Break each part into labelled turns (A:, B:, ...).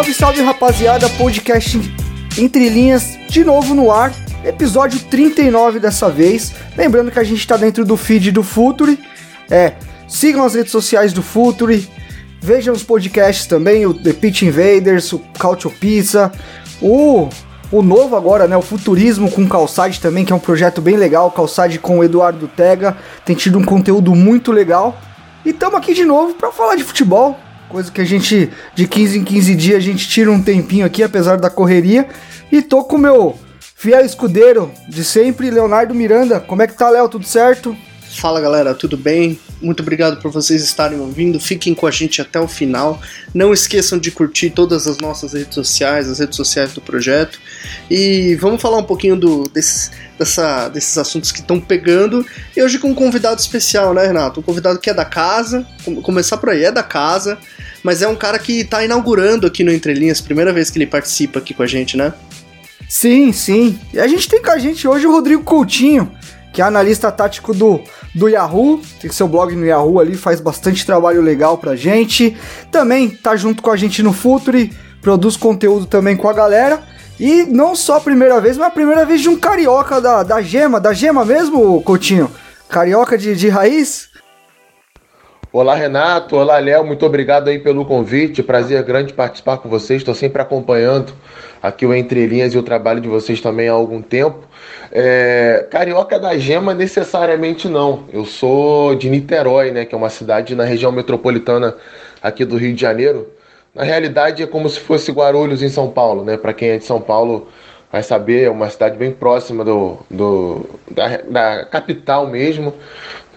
A: Salve, salve rapaziada, podcast Entre Linhas de novo no ar, episódio 39 dessa vez. Lembrando que a gente tá dentro do feed do Futuri. É, sigam as redes sociais do Futuri, vejam os podcasts também, o The Pitch Invaders, o Cautio Pizza, o, o novo agora, né, o Futurismo com Calçade também, que é um projeto bem legal, Calçade com o Eduardo Tega, tem tido um conteúdo muito legal. E estamos aqui de novo para falar de futebol, coisa que a gente, de 15 em 15 dias, a gente tira um tempinho aqui, apesar da correria. E tô com o meu fiel escudeiro de sempre, Leonardo Miranda. Como é que tá, Léo? Tudo certo?
B: Fala galera, tudo bem? Muito obrigado por vocês estarem ouvindo. Fiquem com a gente até o final. Não esqueçam de curtir todas as nossas redes sociais, as redes sociais do projeto. E vamos falar um pouquinho do, desses, dessa, desses assuntos que estão pegando. E hoje com um convidado especial, né, Renato? Um convidado que é da casa. Com- Começar por aí, é da casa. Mas é um cara que está inaugurando aqui no Entre Linhas, primeira vez que ele participa aqui com a gente, né?
A: Sim, sim. E a gente tem com a gente hoje o Rodrigo Coutinho, que é analista tático do, do Yahoo. Tem seu blog no Yahoo ali, faz bastante trabalho legal pra gente. Também tá junto com a gente no Futuri, produz conteúdo também com a galera. E não só a primeira vez, mas a primeira vez de um carioca da, da Gema. Da Gema mesmo, Coutinho? Carioca de, de raiz?
C: Olá, Renato. Olá, Léo. Muito obrigado aí pelo convite. Prazer grande participar com vocês. Estou sempre acompanhando aqui o Entre Linhas e o trabalho de vocês também há algum tempo. É, Carioca da Gema, necessariamente não. Eu sou de Niterói, né, que é uma cidade na região metropolitana aqui do Rio de Janeiro. Na realidade, é como se fosse Guarulhos em São Paulo, né? Para quem é de São Paulo vai saber, é uma cidade bem próxima do, do da, da capital mesmo.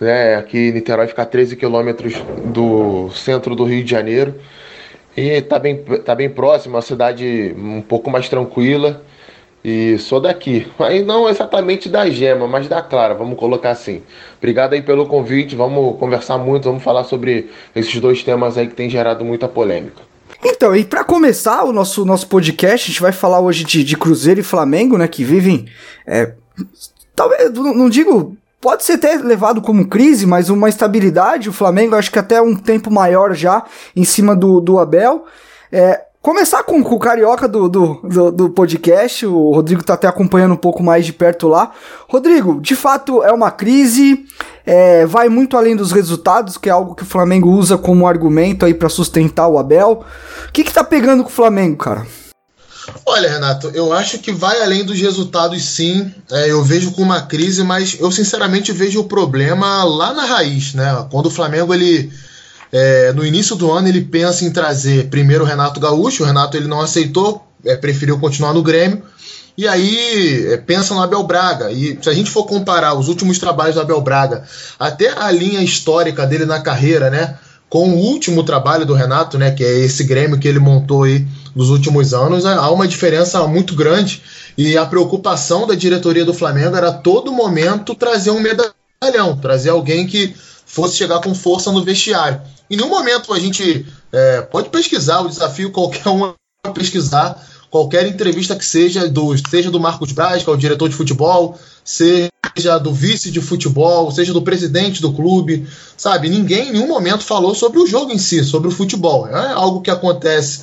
C: Né? Aqui Niterói fica a 13 quilômetros do centro do Rio de Janeiro. E tá bem, tá bem próximo, uma cidade um pouco mais tranquila. E sou daqui. Aí não exatamente da Gema, mas da Clara, vamos colocar assim. Obrigado aí pelo convite, vamos conversar muito, vamos falar sobre esses dois temas aí que tem gerado muita polêmica.
A: Então, e pra começar o nosso, nosso podcast, a gente vai falar hoje de, de Cruzeiro e Flamengo, né? Que vivem. é, talvez, não digo. Pode ser até levado como crise, mas uma estabilidade. O Flamengo, acho que até um tempo maior já em cima do, do Abel. É, começar com, com o carioca do, do, do, do podcast. O Rodrigo tá até acompanhando um pouco mais de perto lá. Rodrigo, de fato é uma crise. é, vai muito além dos resultados, que é algo que o Flamengo usa como argumento aí pra sustentar o Abel. O que que tá pegando com o Flamengo, cara?
D: Olha, Renato, eu acho que vai além dos resultados, sim. É, eu vejo com uma crise, mas eu sinceramente vejo o problema lá na raiz, né? Quando o Flamengo ele é, no início do ano ele pensa em trazer primeiro o Renato Gaúcho, o Renato ele não aceitou, é, preferiu continuar no Grêmio. E aí é, pensa no Abel Braga. E se a gente for comparar os últimos trabalhos do Abel Braga, até a linha histórica dele na carreira, né? Com o último trabalho do Renato, né? Que é esse Grêmio que ele montou aí nos últimos anos, há uma diferença muito grande. E a preocupação da diretoria do Flamengo era a todo momento trazer um medalhão, trazer alguém que fosse chegar com força no vestiário. Em nenhum momento a gente é, pode pesquisar o desafio qualquer um pesquisar qualquer entrevista que seja do seja do Marcos Braz, que é o diretor de futebol, seja do vice de futebol, seja do presidente do clube, sabe? Ninguém em nenhum momento falou sobre o jogo em si, sobre o futebol. É algo que acontece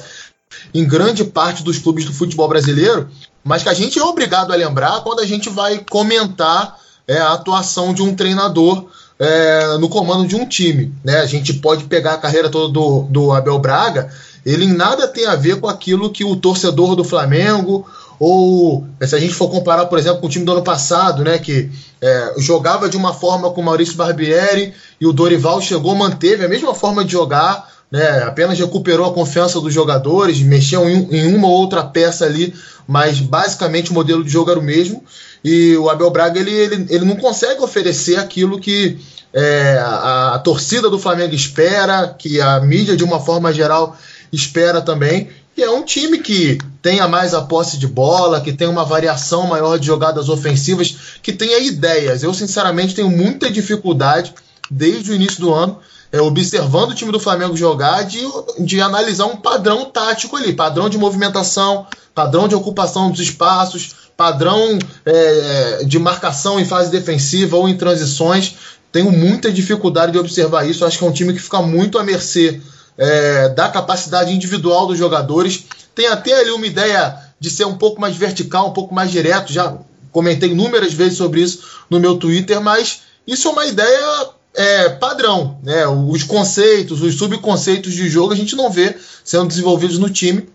D: em grande parte dos clubes do futebol brasileiro, mas que a gente é obrigado a lembrar quando a gente vai comentar é, a atuação de um treinador é, no comando de um time. Né? A gente pode pegar a carreira toda do, do Abel Braga, ele em nada tem a ver com aquilo que o torcedor do Flamengo ou se a gente for comparar, por exemplo, com o time do ano passado, né, que é, jogava de uma forma com o Maurício Barbieri e o Dorival chegou, manteve a mesma forma de jogar, né, apenas recuperou a confiança dos jogadores, mexeu em, em uma ou outra peça ali, mas basicamente o modelo de jogo era o mesmo. E o Abel Braga ele, ele, ele não consegue oferecer aquilo que é, a, a torcida do Flamengo espera, que a mídia, de uma forma geral, espera também. É um time que tenha mais a posse de bola, que tenha uma variação maior de jogadas ofensivas, que tenha ideias. Eu, sinceramente, tenho muita dificuldade desde o início do ano é, observando o time do Flamengo jogar, de, de analisar um padrão tático ali, padrão de movimentação, padrão de ocupação dos espaços, padrão é, de marcação em fase defensiva ou em transições. Tenho muita dificuldade de observar isso. Acho que é um time que fica muito à mercê é, da capacidade individual dos jogadores. Tem até ali uma ideia de ser um pouco mais vertical, um pouco mais direto. Já comentei inúmeras vezes sobre isso no meu Twitter, mas isso é uma ideia é, padrão. Né? Os conceitos, os subconceitos de jogo a gente não vê sendo desenvolvidos no time.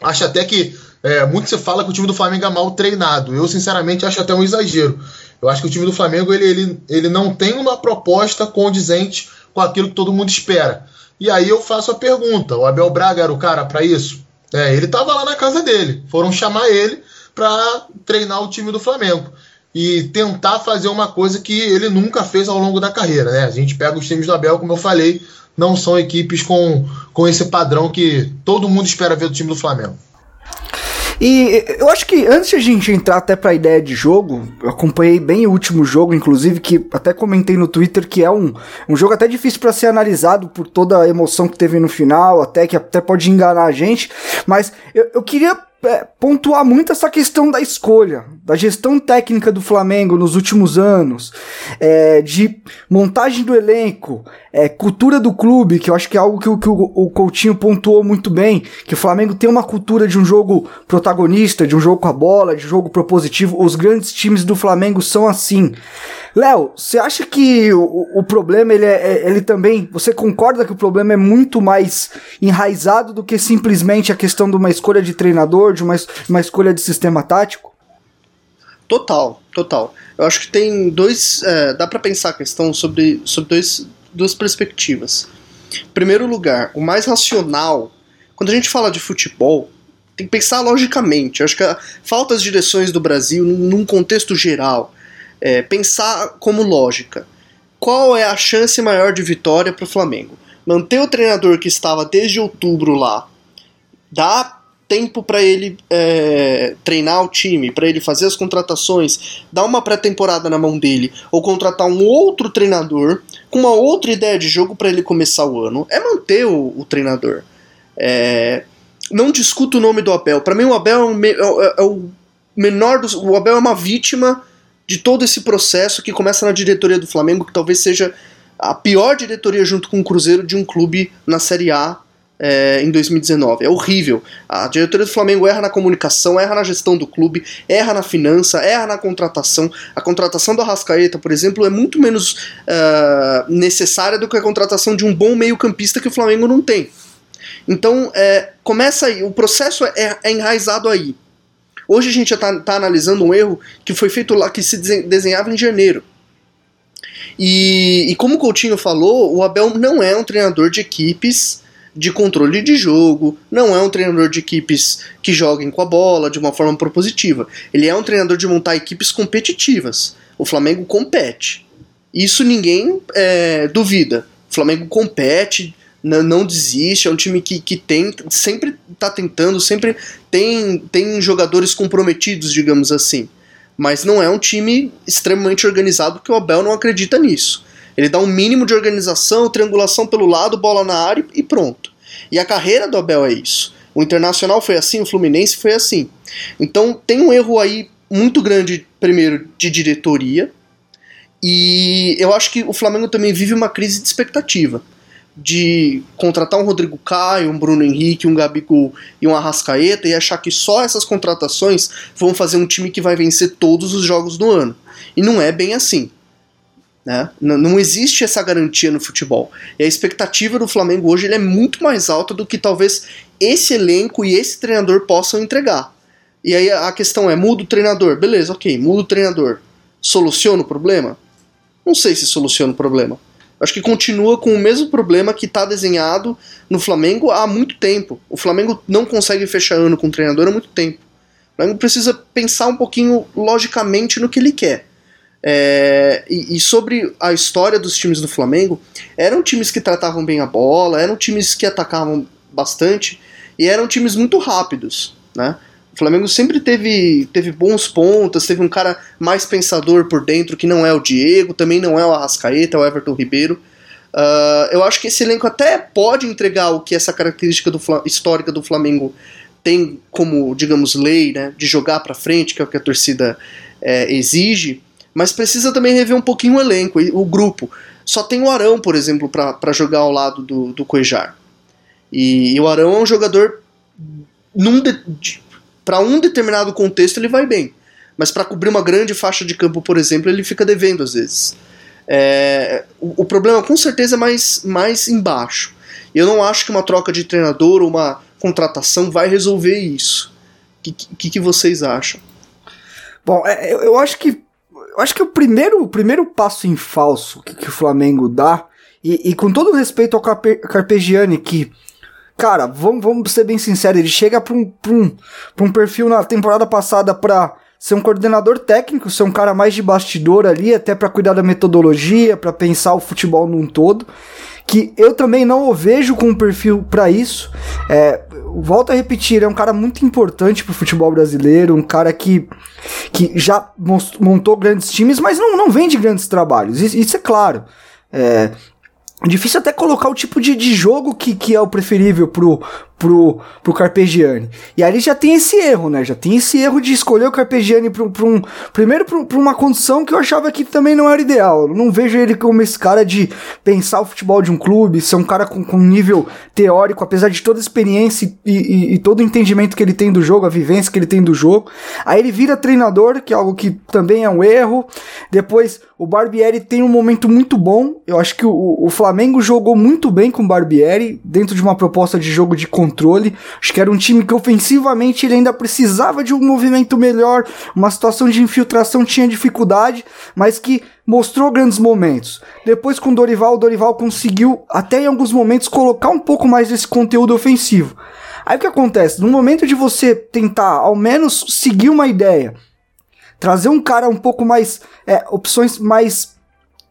D: Acho até que é, muito se fala que o time do Flamengo é mal treinado. Eu, sinceramente, acho até um exagero. Eu acho que o time do Flamengo ele, ele, ele não tem uma proposta condizente com aquilo que todo mundo espera. E aí eu faço a pergunta: o Abel Braga era o cara para isso? É, ele estava lá na casa dele. Foram chamar ele para treinar o time do Flamengo e tentar fazer uma coisa que ele nunca fez ao longo da carreira. Né? A gente pega os times do Abel, como eu falei, não são equipes com, com esse padrão que todo mundo espera ver do time do Flamengo.
A: E eu acho que antes de a gente entrar até para a ideia de jogo, eu acompanhei bem o último jogo, inclusive, que até comentei no Twitter que é um, um jogo até difícil para ser analisado por toda a emoção que teve no final, até que até pode enganar a gente, mas eu, eu queria é, pontuar muito essa questão da escolha, da gestão técnica do Flamengo nos últimos anos, é, de montagem do elenco, é, cultura do clube, que eu acho que é algo que, que o, o, Coutinho pontuou muito bem, que o Flamengo tem uma cultura de um jogo protagonista, de um jogo com a bola, de um jogo propositivo. Os grandes times do Flamengo são assim. Léo, você acha que o, o problema ele, é, é, ele também. Você concorda que o problema é muito mais enraizado do que simplesmente a questão de uma escolha de treinador, de uma, uma escolha de sistema tático?
B: Total, total. Eu acho que tem dois. É, dá para pensar a questão sobre, sobre dois, duas perspectivas. Primeiro lugar, o mais racional. Quando a gente fala de futebol, tem que pensar logicamente. Eu acho que a, falta as direções do Brasil num contexto geral é, pensar como lógica. Qual é a chance maior de vitória para o Flamengo? Manter o treinador que estava desde outubro lá, dá tempo para ele é, treinar o time, para ele fazer as contratações, dar uma pré-temporada na mão dele, ou contratar um outro treinador com uma outra ideia de jogo para ele começar o ano, é manter o, o treinador. É, não discuto o nome do Abel. Para mim, o Abel é, um, é, é, o menor dos. O Abel é uma vítima de todo esse processo que começa na diretoria do Flamengo, que talvez seja a pior diretoria junto com o Cruzeiro de um clube na Série A é, em 2019. É horrível. A diretoria do Flamengo erra na comunicação, erra na gestão do clube, erra na finança, erra na contratação. A contratação do Arrascaeta, por exemplo, é muito menos uh, necessária do que a contratação de um bom meio-campista que o Flamengo não tem. Então, é, começa aí, o processo é, é enraizado aí. Hoje a gente está tá analisando um erro que foi feito lá, que se desenhava em janeiro. E, e como o Coutinho falou, o Abel não é um treinador de equipes de controle de jogo, não é um treinador de equipes que joguem com a bola de uma forma propositiva. Ele é um treinador de montar equipes competitivas. O Flamengo compete. Isso ninguém é, duvida. O Flamengo compete, não desiste, é um time que, que tem, sempre está tentando, sempre tem, tem jogadores comprometidos, digamos assim. Mas não é um time extremamente organizado, porque o Abel não acredita nisso. Ele dá um mínimo de organização, triangulação pelo lado, bola na área e pronto. E a carreira do Abel é isso. O Internacional foi assim, o Fluminense foi assim. Então tem um erro aí muito grande, primeiro, de diretoria. E eu acho que o Flamengo também vive uma crise de expectativa de contratar um Rodrigo Caio, um Bruno Henrique, um Gabigol e um Arrascaeta e achar que só essas contratações vão fazer um time que vai vencer todos os jogos do ano. E não é bem assim. Né? Não existe essa garantia no futebol. E a expectativa do Flamengo hoje é muito mais alta do que talvez esse elenco e esse treinador possam entregar. E aí a questão é: muda o treinador? Beleza, ok, muda o treinador. Soluciona o problema? Não sei se soluciona o problema acho que continua com o mesmo problema que está desenhado no Flamengo há muito tempo. O Flamengo não consegue fechar ano com o treinador há muito tempo. O Flamengo precisa pensar um pouquinho logicamente no que ele quer. É, e, e, sobre a história dos times do Flamengo, eram times que tratavam bem a bola, eram times que atacavam bastante e eram times muito rápidos, né? O Flamengo sempre teve, teve bons pontas, teve um cara mais pensador por dentro, que não é o Diego, também não é o Arrascaeta, é o Everton Ribeiro. Uh, eu acho que esse elenco até pode entregar o que essa característica do, histórica do Flamengo tem como, digamos, lei, né, de jogar para frente, que é o que a torcida é, exige, mas precisa também rever um pouquinho o elenco, o grupo. Só tem o Arão, por exemplo, para jogar ao lado do, do Cuejar. E, e, o Arão é um jogador para um determinado contexto ele vai bem, mas para cobrir uma grande faixa de campo, por exemplo, ele fica devendo às vezes. É, o, o, problema com certeza é mais, mais embaixo. Eu não acho que uma troca de treinador ou uma contratação vai resolver isso. O que, que, que, vocês acham?
A: Bom, é, eu, eu, acho que eu acho que o primeiro, o primeiro passo em falso que, que o Flamengo dá, e, e, com todo respeito ao Carpe, Carpegiani, que cara, vamos, vamos ser bem sinceros, ele chega pra um, um, um perfil na temporada passada pra ser um coordenador técnico, ser um cara mais de bastidor ali, até para cuidar da metodologia, para pensar o futebol num todo, que eu também não o vejo com um perfil para isso. É, volto a repetir, é um cara muito importante pro futebol brasileiro, um cara que, que já montou grandes times, mas não, não vem de grandes trabalhos, isso, isso é claro. É, Difícil até colocar o tipo de, de jogo que, que é o preferível pro, pro, pro Carpegiani. E ali já tem esse erro, né? Já tem esse erro de escolher o Carpegiani pra, pra um. Primeiro, pra, uma condição que eu achava que também não era ideal. Eu não vejo ele como esse cara de pensar o futebol de um clube, ser um cara com, com nível teórico, apesar de toda a experiência e, e, e todo o entendimento que ele tem do jogo, a vivência que ele tem do jogo. Aí ele vira treinador, que é algo que também é um erro. Depois, o Barbieri tem um momento muito bom. Eu acho que o, o Flamengo jogou muito bem com o Barbieri, dentro de uma proposta de jogo de controle controle. Acho que era um time que ofensivamente ele ainda precisava de um movimento melhor, uma situação de infiltração tinha dificuldade, mas que mostrou grandes momentos. Depois com o Dorival, o Dorival conseguiu até em alguns momentos colocar um pouco mais desse conteúdo ofensivo. Aí o que acontece? No momento de você tentar ao menos seguir uma ideia, trazer um cara um pouco mais. É, opções mais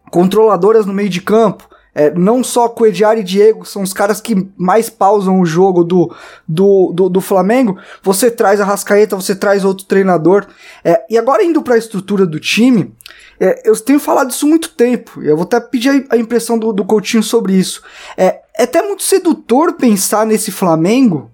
A: controladoras no meio de campo, é, não só Coediar e Diego são os caras que mais pausam o jogo do, do, do, do Flamengo. Você traz a Rascaeta, você traz outro treinador. É, e agora indo para a estrutura do time, é, eu tenho falado isso muito tempo. Eu vou até pedir a, a impressão do, do Coutinho sobre isso. É, é até muito sedutor pensar nesse Flamengo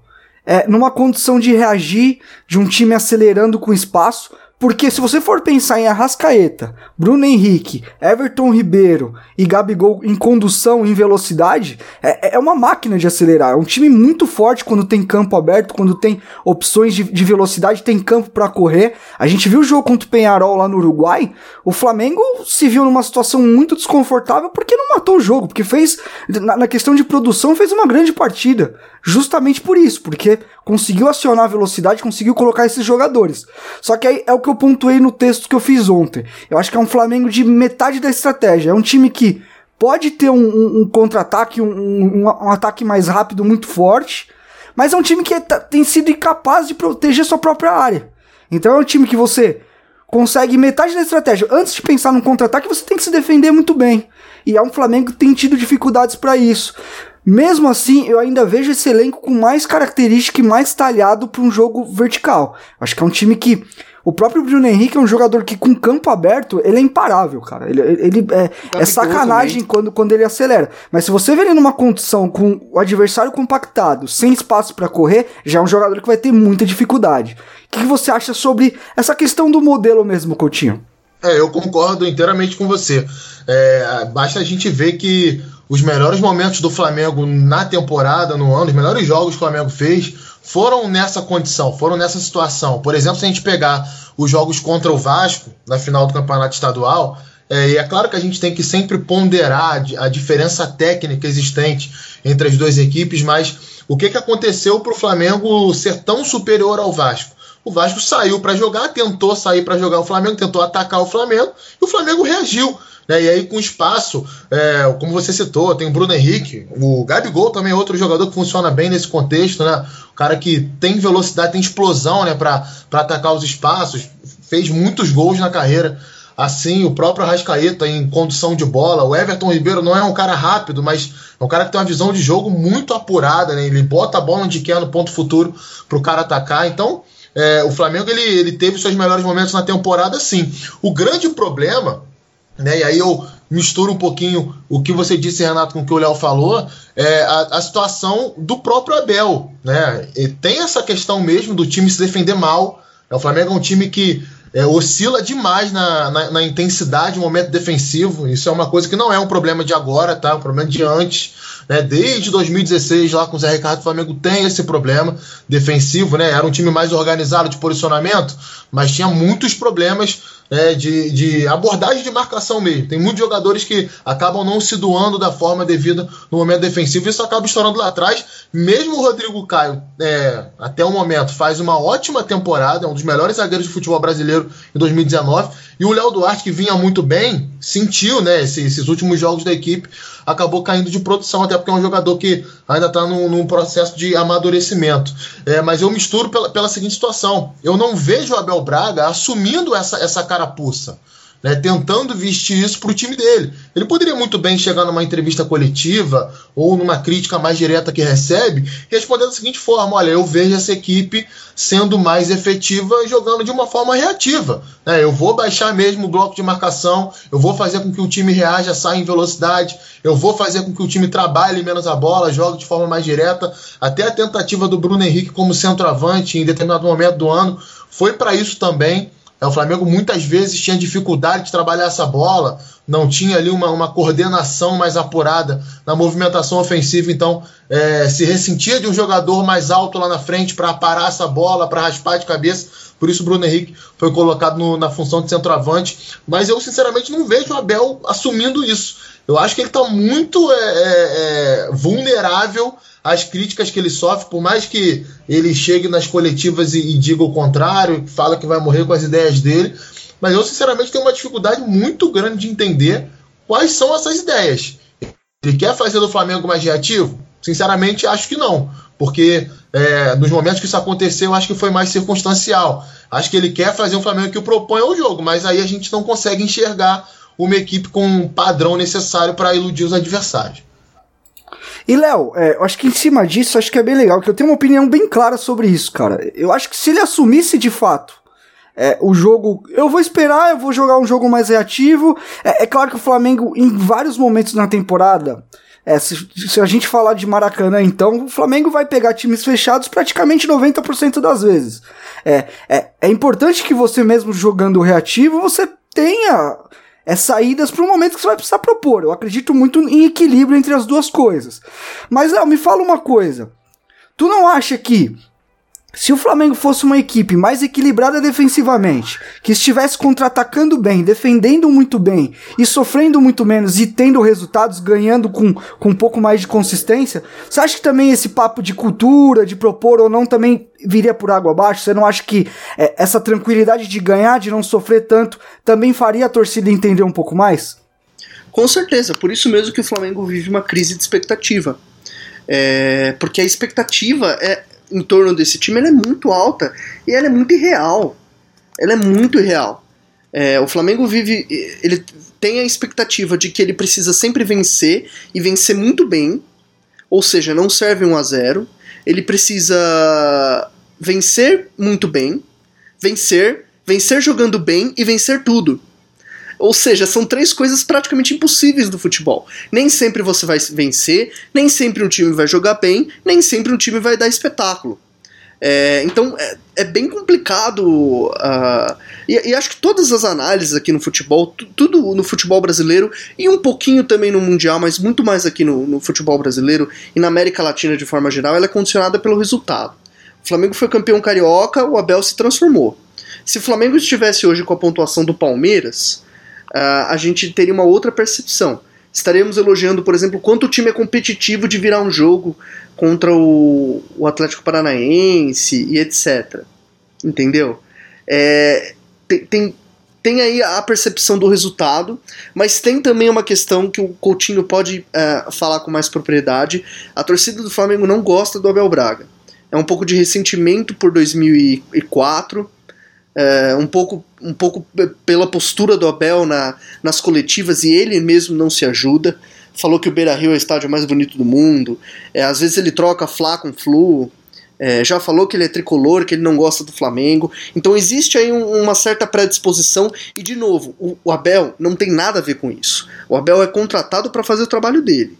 A: é, numa condição de reagir, de um time acelerando com espaço, porque se você for pensar em Arrascaeta, Bruno Henrique, Everton Ribeiro e Gabigol em condução, em velocidade, é, é uma máquina de acelerar. É um time muito forte quando tem campo aberto, quando tem opções de, de velocidade, tem campo para correr. A gente viu o jogo contra o Penharol lá no Uruguai. O Flamengo se viu numa situação muito desconfortável porque não matou o jogo, porque fez, na, na questão de produção, fez uma grande partida. Justamente por isso, porque conseguiu acionar a velocidade, conseguiu colocar esses jogadores. Só que aí é o que eu pontuei no texto que eu fiz ontem. Eu acho que é um Flamengo de metade da estratégia. É um time que pode ter um, um, um contra-ataque, um, um, ataque mais rápido, muito forte, mas é um time que é, tem sido incapaz de proteger sua própria área. Então é um time que você consegue metade da estratégia. Antes de pensar num contra-ataque, você tem que se defender muito bem. E é um Flamengo que tem tido dificuldades para isso. Mesmo assim, eu ainda vejo esse elenco com mais característica e mais talhado para um jogo vertical. Acho que é um time que o próprio Bruno Henrique é um jogador que, com campo aberto, ele é imparável, cara. Ele, ele é, é sacanagem quando, quando ele acelera. Mas se você vê ele numa condição com o adversário compactado, sem espaço para correr, já é um jogador que vai ter muita dificuldade. O que, que você acha sobre essa questão do modelo mesmo, Coutinho?
D: É, eu concordo inteiramente com você. É, basta a gente ver que os melhores momentos do Flamengo na temporada, no ano, os melhores jogos que o Flamengo fez foram nessa condição, foram nessa situação. Por exemplo, se a gente pegar os jogos contra o Vasco na final do Campeonato Estadual, é, e é claro que a gente tem que sempre ponderar a diferença técnica existente entre as duas equipes, mas o que, que aconteceu para o Flamengo ser tão superior ao Vasco? O Vasco saiu para jogar, tentou sair para jogar o Flamengo, tentou atacar o Flamengo e o Flamengo reagiu. Né? E aí, com espaço, é, como você citou, tem o Bruno Henrique, o Gabigol também é outro jogador que funciona bem nesse contexto, né? O cara que tem velocidade, tem explosão né? para atacar os espaços, fez muitos gols na carreira assim, o próprio Arrascaeta em condução de bola. O Everton Ribeiro não é um cara rápido, mas é um cara que tem uma visão de jogo muito apurada, né? Ele bota a bola onde quer no ponto futuro para o cara atacar. Então, é, o Flamengo ele, ele teve seus melhores momentos na temporada, sim. O grande problema, né? E aí eu misturo um pouquinho o que você disse, Renato, com o que o Léo falou, é a, a, situação do próprio Abel, né? E tem essa questão mesmo do time se defender mal. É, o Flamengo é um time que é, oscila demais na, na, na, intensidade, no momento defensivo. Isso é uma coisa que não é um problema de agora, tá? É um problema de antes. Né? Desde 2016, lá com o Zé Ricardo, o Flamengo tem esse problema defensivo, né? Era um time mais organizado de posicionamento, mas tinha muitos problemas é, de, de abordagem de marcação mesmo. Tem muitos jogadores que acabam não se doando da forma devida no momento defensivo e isso acaba estourando lá atrás. Mesmo o Rodrigo Caio, é, até o momento, faz uma ótima temporada, é um dos melhores zagueiros de futebol brasileiro em 2019. E o Léo Duarte, que vinha muito bem, sentiu né, esses, esses últimos jogos da equipe, acabou caindo de produção, até porque é um jogador que ainda está num, num, processo de amadurecimento. É, mas eu misturo pela, pela seguinte situação: eu não vejo o Abel Braga assumindo essa, essa carapuça né, tentando vestir isso para o time dele. Ele poderia muito bem chegar numa entrevista coletiva ou numa crítica mais direta que recebe, respondendo da seguinte forma: olha, eu vejo essa equipe sendo mais efetiva jogando de uma forma reativa. Né, eu vou baixar mesmo o bloco de marcação, eu vou fazer com que o time reaja, saia em velocidade, eu vou fazer com que o time trabalhe menos a bola, jogue de forma mais direta. Até a tentativa do Bruno Henrique como centroavante em determinado momento do ano foi para isso também. É, o Flamengo muitas vezes tinha dificuldade de trabalhar essa bola, não tinha ali uma, uma coordenação mais apurada na movimentação ofensiva, então é, se ressentia de um jogador mais alto lá na frente para parar essa bola, para raspar de cabeça. Por isso o Bruno Henrique foi colocado no, na função de centroavante. Mas eu, sinceramente, não vejo o Abel assumindo isso. Eu acho que ele está muito é, é, é vulnerável as críticas que ele sofre, por mais que ele chegue nas coletivas e, e diga o contrário, fala que vai morrer com as ideias dele, mas eu sinceramente tenho uma dificuldade muito grande de entender quais são essas ideias. Ele quer fazer do Flamengo mais reativo? Sinceramente, acho que não. Porque é, nos momentos que isso aconteceu, acho que foi mais circunstancial. Acho que ele quer fazer um Flamengo que propõe ao jogo, mas aí a gente não consegue enxergar uma equipe com um padrão necessário para iludir os adversários.
A: E, Léo, é, eu acho que em cima disso, acho que é bem legal, que eu tenho uma opinião bem clara sobre isso, cara. Eu acho que se ele assumisse de fato é, o jogo. Eu vou esperar, eu vou jogar um jogo mais reativo. É, é claro que o Flamengo, em vários momentos na temporada. É, se, se, a gente falar de Maracanã, então, o Flamengo vai pegar times fechados praticamente 90% das vezes. É, é, é importante que você mesmo jogando reativo, você tenha é saídas para o momento que você vai precisar propor. Eu acredito muito em equilíbrio entre as duas coisas. Mas, Léo, me fala uma coisa. Tu não acha que se o Flamengo fosse uma equipe mais equilibrada defensivamente, que estivesse contra-atacando bem, defendendo muito bem e sofrendo muito menos e tendo resultados, ganhando com, com um pouco mais de consistência, você acha que também esse papo de cultura, de propor ou não, também viria por água abaixo? Você não acha que é, essa tranquilidade de ganhar, de não sofrer tanto, também faria a torcida entender um pouco mais?
B: Com certeza, por isso mesmo que o Flamengo vive uma crise de expectativa. É, porque a expectativa é, em torno desse time é muito alta e ela é muito irreal. Ela é muito irreal. É, o Flamengo vive. Ele tem a expectativa de que ele precisa sempre vencer e vencer muito bem. Ou seja, não serve 1 a 0 Ele precisa vencer muito bem, vencer, vencer jogando bem e vencer tudo. Ou seja, são três coisas praticamente impossíveis do futebol. Nem sempre você vai vencer, nem sempre um time vai jogar bem, nem sempre um time vai dar espetáculo. É, então é, é, bem complicado. Uh, e, e, acho que todas as análises aqui no futebol, tudo no futebol brasileiro e um pouquinho também no Mundial, mas muito mais aqui no, no futebol brasileiro e na América Latina de forma geral, ela é condicionada pelo resultado. O Flamengo foi campeão carioca, o Abel se transformou. Se o Flamengo estivesse hoje com a pontuação do Palmeiras, a gente teria uma outra percepção. Estaremos elogiando, por exemplo, quanto o time é competitivo de virar um jogo contra o, o Atlético Paranaense e etc. Entendeu? É, tem, tem, tem, aí a percepção do resultado, mas tem também uma questão que o Coutinho pode uh, falar com mais propriedade. A torcida do Flamengo não gosta do Abel Braga. É um pouco de ressentimento por 2004, é, um pouco, um pouco pela postura do Abel na, nas coletivas e ele mesmo não se ajuda. Falou que o Beira Rio é o estádio mais bonito do mundo. É, às vezes ele troca Fla com Flu. É, já falou que ele é tricolor, que ele não gosta do Flamengo. Então existe aí um, uma certa predisposição. E de novo, o, o, Abel não tem nada a ver com isso. O Abel é contratado para fazer o trabalho dele.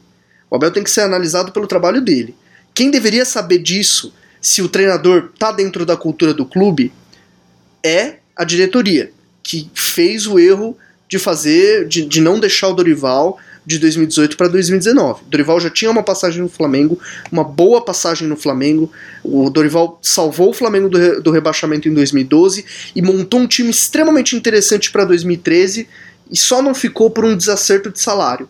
B: O Abel tem que ser analisado pelo trabalho dele. Quem deveria saber disso, se o treinador está dentro da cultura do clube, é a diretoria, que fez o erro de fazer, de, de não deixar o Dorival de 2018 para 2019. O Dorival já tinha uma passagem no Flamengo, uma boa passagem no Flamengo. O Dorival salvou o Flamengo do, re, do rebaixamento em 2012 e montou um time extremamente interessante para 2013 e só não ficou por um desacerto de salário.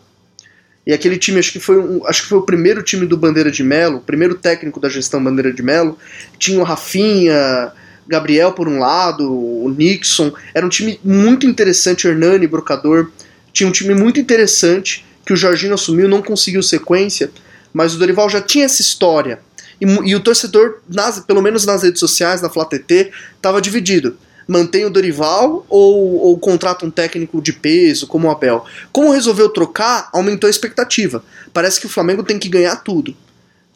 B: E aquele time, acho que foi um, acho que foi o primeiro time do Bandeira de Melo, o primeiro técnico da gestão Bandeira de Melo. Tinha o Rafinha, Gabriel por um lado, o Nixon. Era um time muito interessante, Hernani, Brocador. Tinha um time muito interessante que o Jorginho assumiu, não conseguiu sequência, mas o Dorival já tinha essa história. E, e o torcedor, nas, pelo menos nas redes sociais, na FlaTT, estava dividido. Mantém o Dorival ou, ou contrata um técnico de peso, como o Abel? Como resolveu trocar, aumentou a expectativa. Parece que o Flamengo tem que ganhar tudo.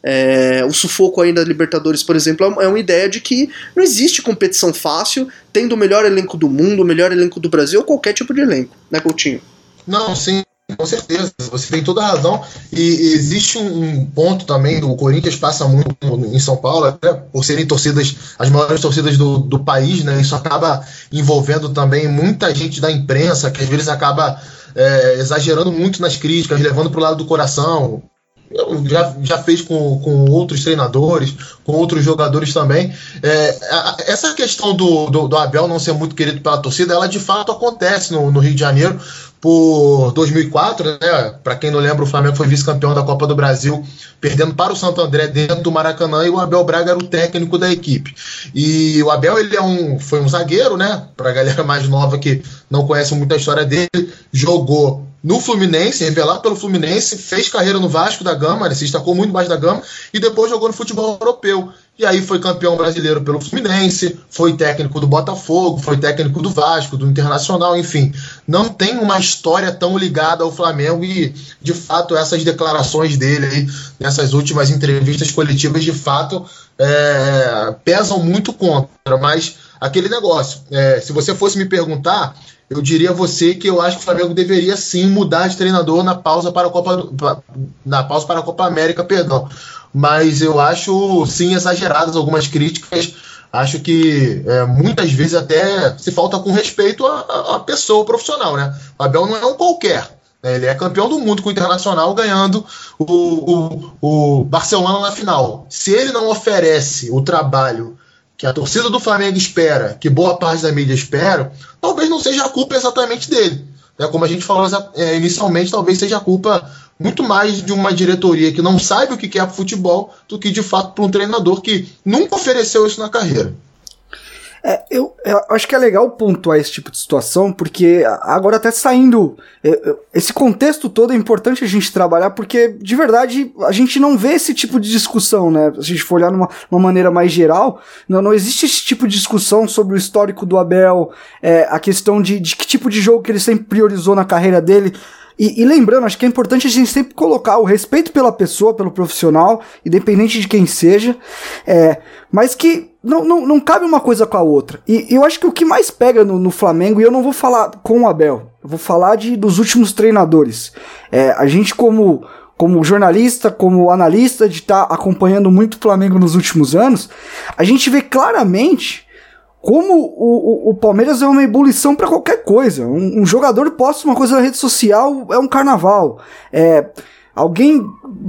B: É, o sufoco aí da Libertadores, por exemplo, é uma ideia de que não existe competição fácil, tendo o melhor elenco do mundo, o melhor elenco do Brasil, ou qualquer tipo de elenco, né, Coutinho?
D: Não, sim, com certeza, você tem toda a razão. E existe um ponto também, o Corinthians passa muito em São Paulo, por serem torcidas, as maiores torcidas do, do país, né? Isso acaba envolvendo também muita gente da imprensa, que às vezes acaba é, exagerando muito nas críticas, levando para o lado do coração já, já fez com, com outros treinadores, com outros jogadores também. É, essa questão do, do, do, Abel não ser muito querido pela torcida, ela de fato acontece no, no Rio de Janeiro por 2004, né? Para quem não lembra, o Flamengo foi vice-campeão da Copa do Brasil, perdendo para o Santo André dentro do Maracanã e o Abel Braga era o técnico da equipe. E o Abel ele é um, foi um zagueiro, né? Para a galera mais nova que não conhece muito a história dele, jogou no Fluminense, revelado pelo Fluminense, fez carreira no Vasco da Gama, ele se destacou muito mais da Gama, e depois jogou no futebol europeu. E aí foi campeão brasileiro pelo Fluminense, foi técnico do Botafogo, foi técnico do Vasco, do Internacional, enfim. Não tem uma história tão ligada ao Flamengo e, de fato, essas declarações dele aí, nessas últimas entrevistas coletivas, de fato, é, pesam muito contra. Mas aquele negócio, é, se você fosse me perguntar, eu diria a você que eu acho que o Flamengo deveria sim mudar de treinador na pausa para a Copa na pausa para a Copa América, perdão. Mas eu acho sim exageradas algumas críticas. Acho que é, muitas vezes até se falta com respeito à, pessoa profissional, né? O Abel não é um qualquer. Né? Ele é campeão do mundo com o Internacional, ganhando o, o, o Barcelona na final. Se ele não oferece o trabalho que a torcida do Flamengo espera, que boa parte da mídia espera, talvez não seja a culpa exatamente dele. É, como a gente falou é, inicialmente, talvez seja a culpa muito mais de uma diretoria que não sabe o que é futebol do que de fato para um treinador que nunca ofereceu isso na carreira.
A: É, eu, eu, acho que é legal pontuar esse tipo de situação, porque agora até saindo. É, esse contexto todo é importante a gente trabalhar, porque de verdade a gente não vê esse tipo de discussão, né? Se a gente for olhar numa uma maneira mais geral, não, não existe esse tipo de discussão sobre o histórico do Abel, é, a questão de, de que tipo de jogo que ele sempre priorizou na carreira dele. E, e, lembrando, acho que é importante a gente sempre colocar o respeito pela pessoa, pelo profissional, independente de quem seja, é, mas que não, não, não cabe uma coisa com a outra. E eu acho que o que mais pega no, no Flamengo, e eu não vou falar com o Abel, eu vou falar de, dos últimos treinadores. É, a gente, como, como jornalista, como analista, de estar tá acompanhando muito o Flamengo nos últimos anos, a gente vê claramente como o, o, o, Palmeiras é uma ebulição para qualquer coisa. Um, um, jogador posta uma coisa na rede social, é um carnaval. É, alguém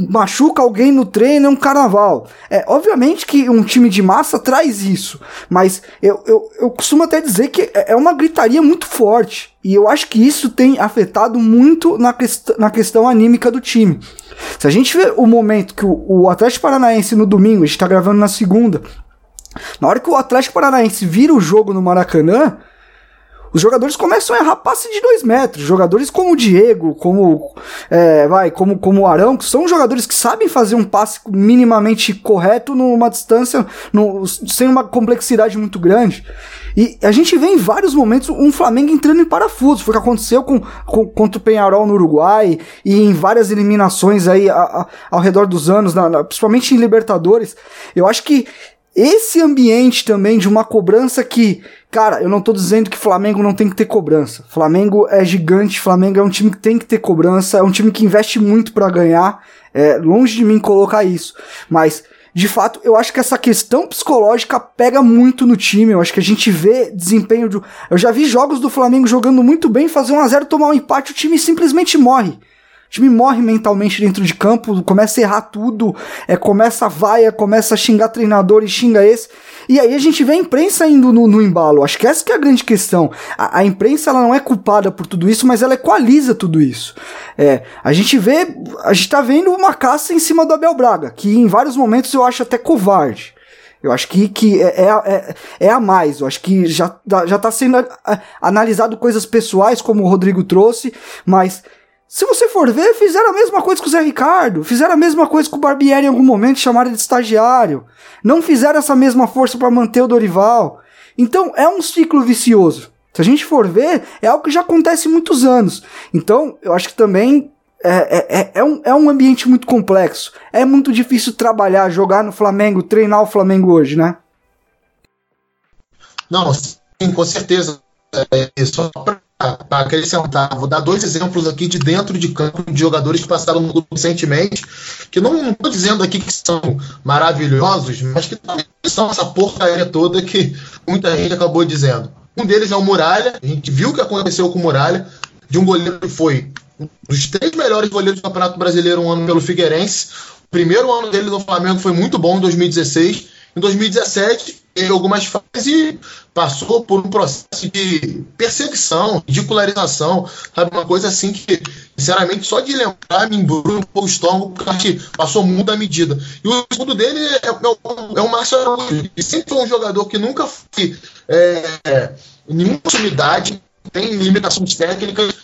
A: machuca alguém no treino, é um carnaval. É, obviamente que um time de massa traz isso, mas eu, eu, eu costumo até dizer que é, é uma gritaria muito forte. E eu acho que isso tem afetado muito na, quest na questão anímica do time. Se a gente vê o momento que o, o Atlético Paranaense no domingo, a gente tá gravando na segunda, na hora que o Atlético Paranaense vira o jogo no Maracanã, os jogadores começam a errar passe de dois metros. Jogadores como o Diego, como é, vai, como, como o Arão, que são jogadores que sabem fazer um passe minimamente correto numa distância, no, sem uma complexidade muito grande. E a gente vê em vários momentos um Flamengo entrando em parafuso. Foi o que aconteceu com, com, contra o Penharol no Uruguai e em várias eliminações aí a, a, ao redor dos anos, na, na, principalmente em Libertadores. Eu acho que esse ambiente também de uma cobrança que, cara, eu não tô dizendo que Flamengo não tem que ter cobrança. Flamengo é gigante, Flamengo é um time que tem que ter cobrança, é um time que investe muito para ganhar. É, longe de mim colocar isso, mas de fato, eu acho que essa questão psicológica pega muito no time. Eu acho que a gente vê desempenho de. Eu já vi jogos do Flamengo jogando muito bem, fazer um a 0 tomar um empate, o time simplesmente morre time morre mentalmente dentro de campo, começa a errar tudo, é, começa a vaia, começa a xingar treinador e xinga esse. E aí a gente vê a imprensa indo no, no embalo. Acho que essa que é a grande questão. A, a, imprensa ela não é culpada por tudo isso, mas ela equaliza tudo isso. É, a gente vê, a gente tá vendo uma caça em cima do Abel Braga, que em vários momentos eu acho até covarde. Eu acho que, que é, é, é, é, a mais. Eu acho que já, já tá sendo analisado coisas pessoais, como o Rodrigo trouxe, mas se você for ver, fizeram a mesma coisa com o Zé Ricardo, fizeram a mesma coisa com o Barbieri em algum momento, chamaram de estagiário. Não fizeram essa mesma força para manter o Dorival. Então é um ciclo vicioso. Se a gente for ver, é algo que já acontece há muitos anos. Então, eu acho que também é, é, é, é, um, é um ambiente muito complexo. É muito difícil trabalhar, jogar no Flamengo, treinar o Flamengo hoje, né?
D: Não, sim, com certeza. É, só para para acrescentar, vou dar dois exemplos aqui de dentro de campo de jogadores que passaram no grupo recentemente, que não estou dizendo aqui que são maravilhosos, mas que também são essa porcaria toda que muita gente acabou dizendo. Um deles é o Muralha, a gente viu o que aconteceu com o Muralha, de um goleiro que foi um dos três melhores goleiros do Campeonato Brasileiro um ano pelo Figueirense. O primeiro ano dele no Flamengo foi muito bom, em 2016. Em 2017, teve algumas fases e passou por um processo de perseguição, ridicularização, sabe? Uma coisa assim que, sinceramente, só de lembrar me embrulha um pouco o estômago, porque passou muito da medida. E o segundo dele é, é, é o Márcio Araújo, que sempre foi um jogador que nunca foi é, em nenhuma intimidade, tem limitações técnicas,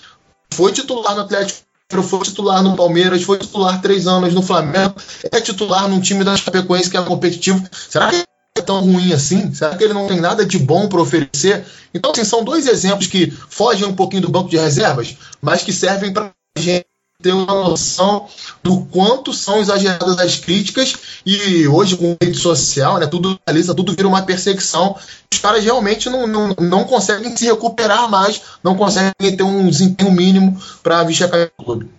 D: foi titular no Atlético foi titular no Palmeiras, foi titular três anos no Flamengo, é titular num time da Chapecoense que é competitivo. Será que é tão ruim assim? Será que ele não tem nada de bom para oferecer? Então, assim, são dois exemplos que fogem um pouquinho do banco de reservas, mas que servem para gente ter uma noção do quanto são exageradas as críticas e hoje com rede social, né, tudo analisa, tudo vira uma perseguição. Os caras realmente não, não, não conseguem se recuperar mais, não conseguem ter um desempenho mínimo para vestir a camisa do clube.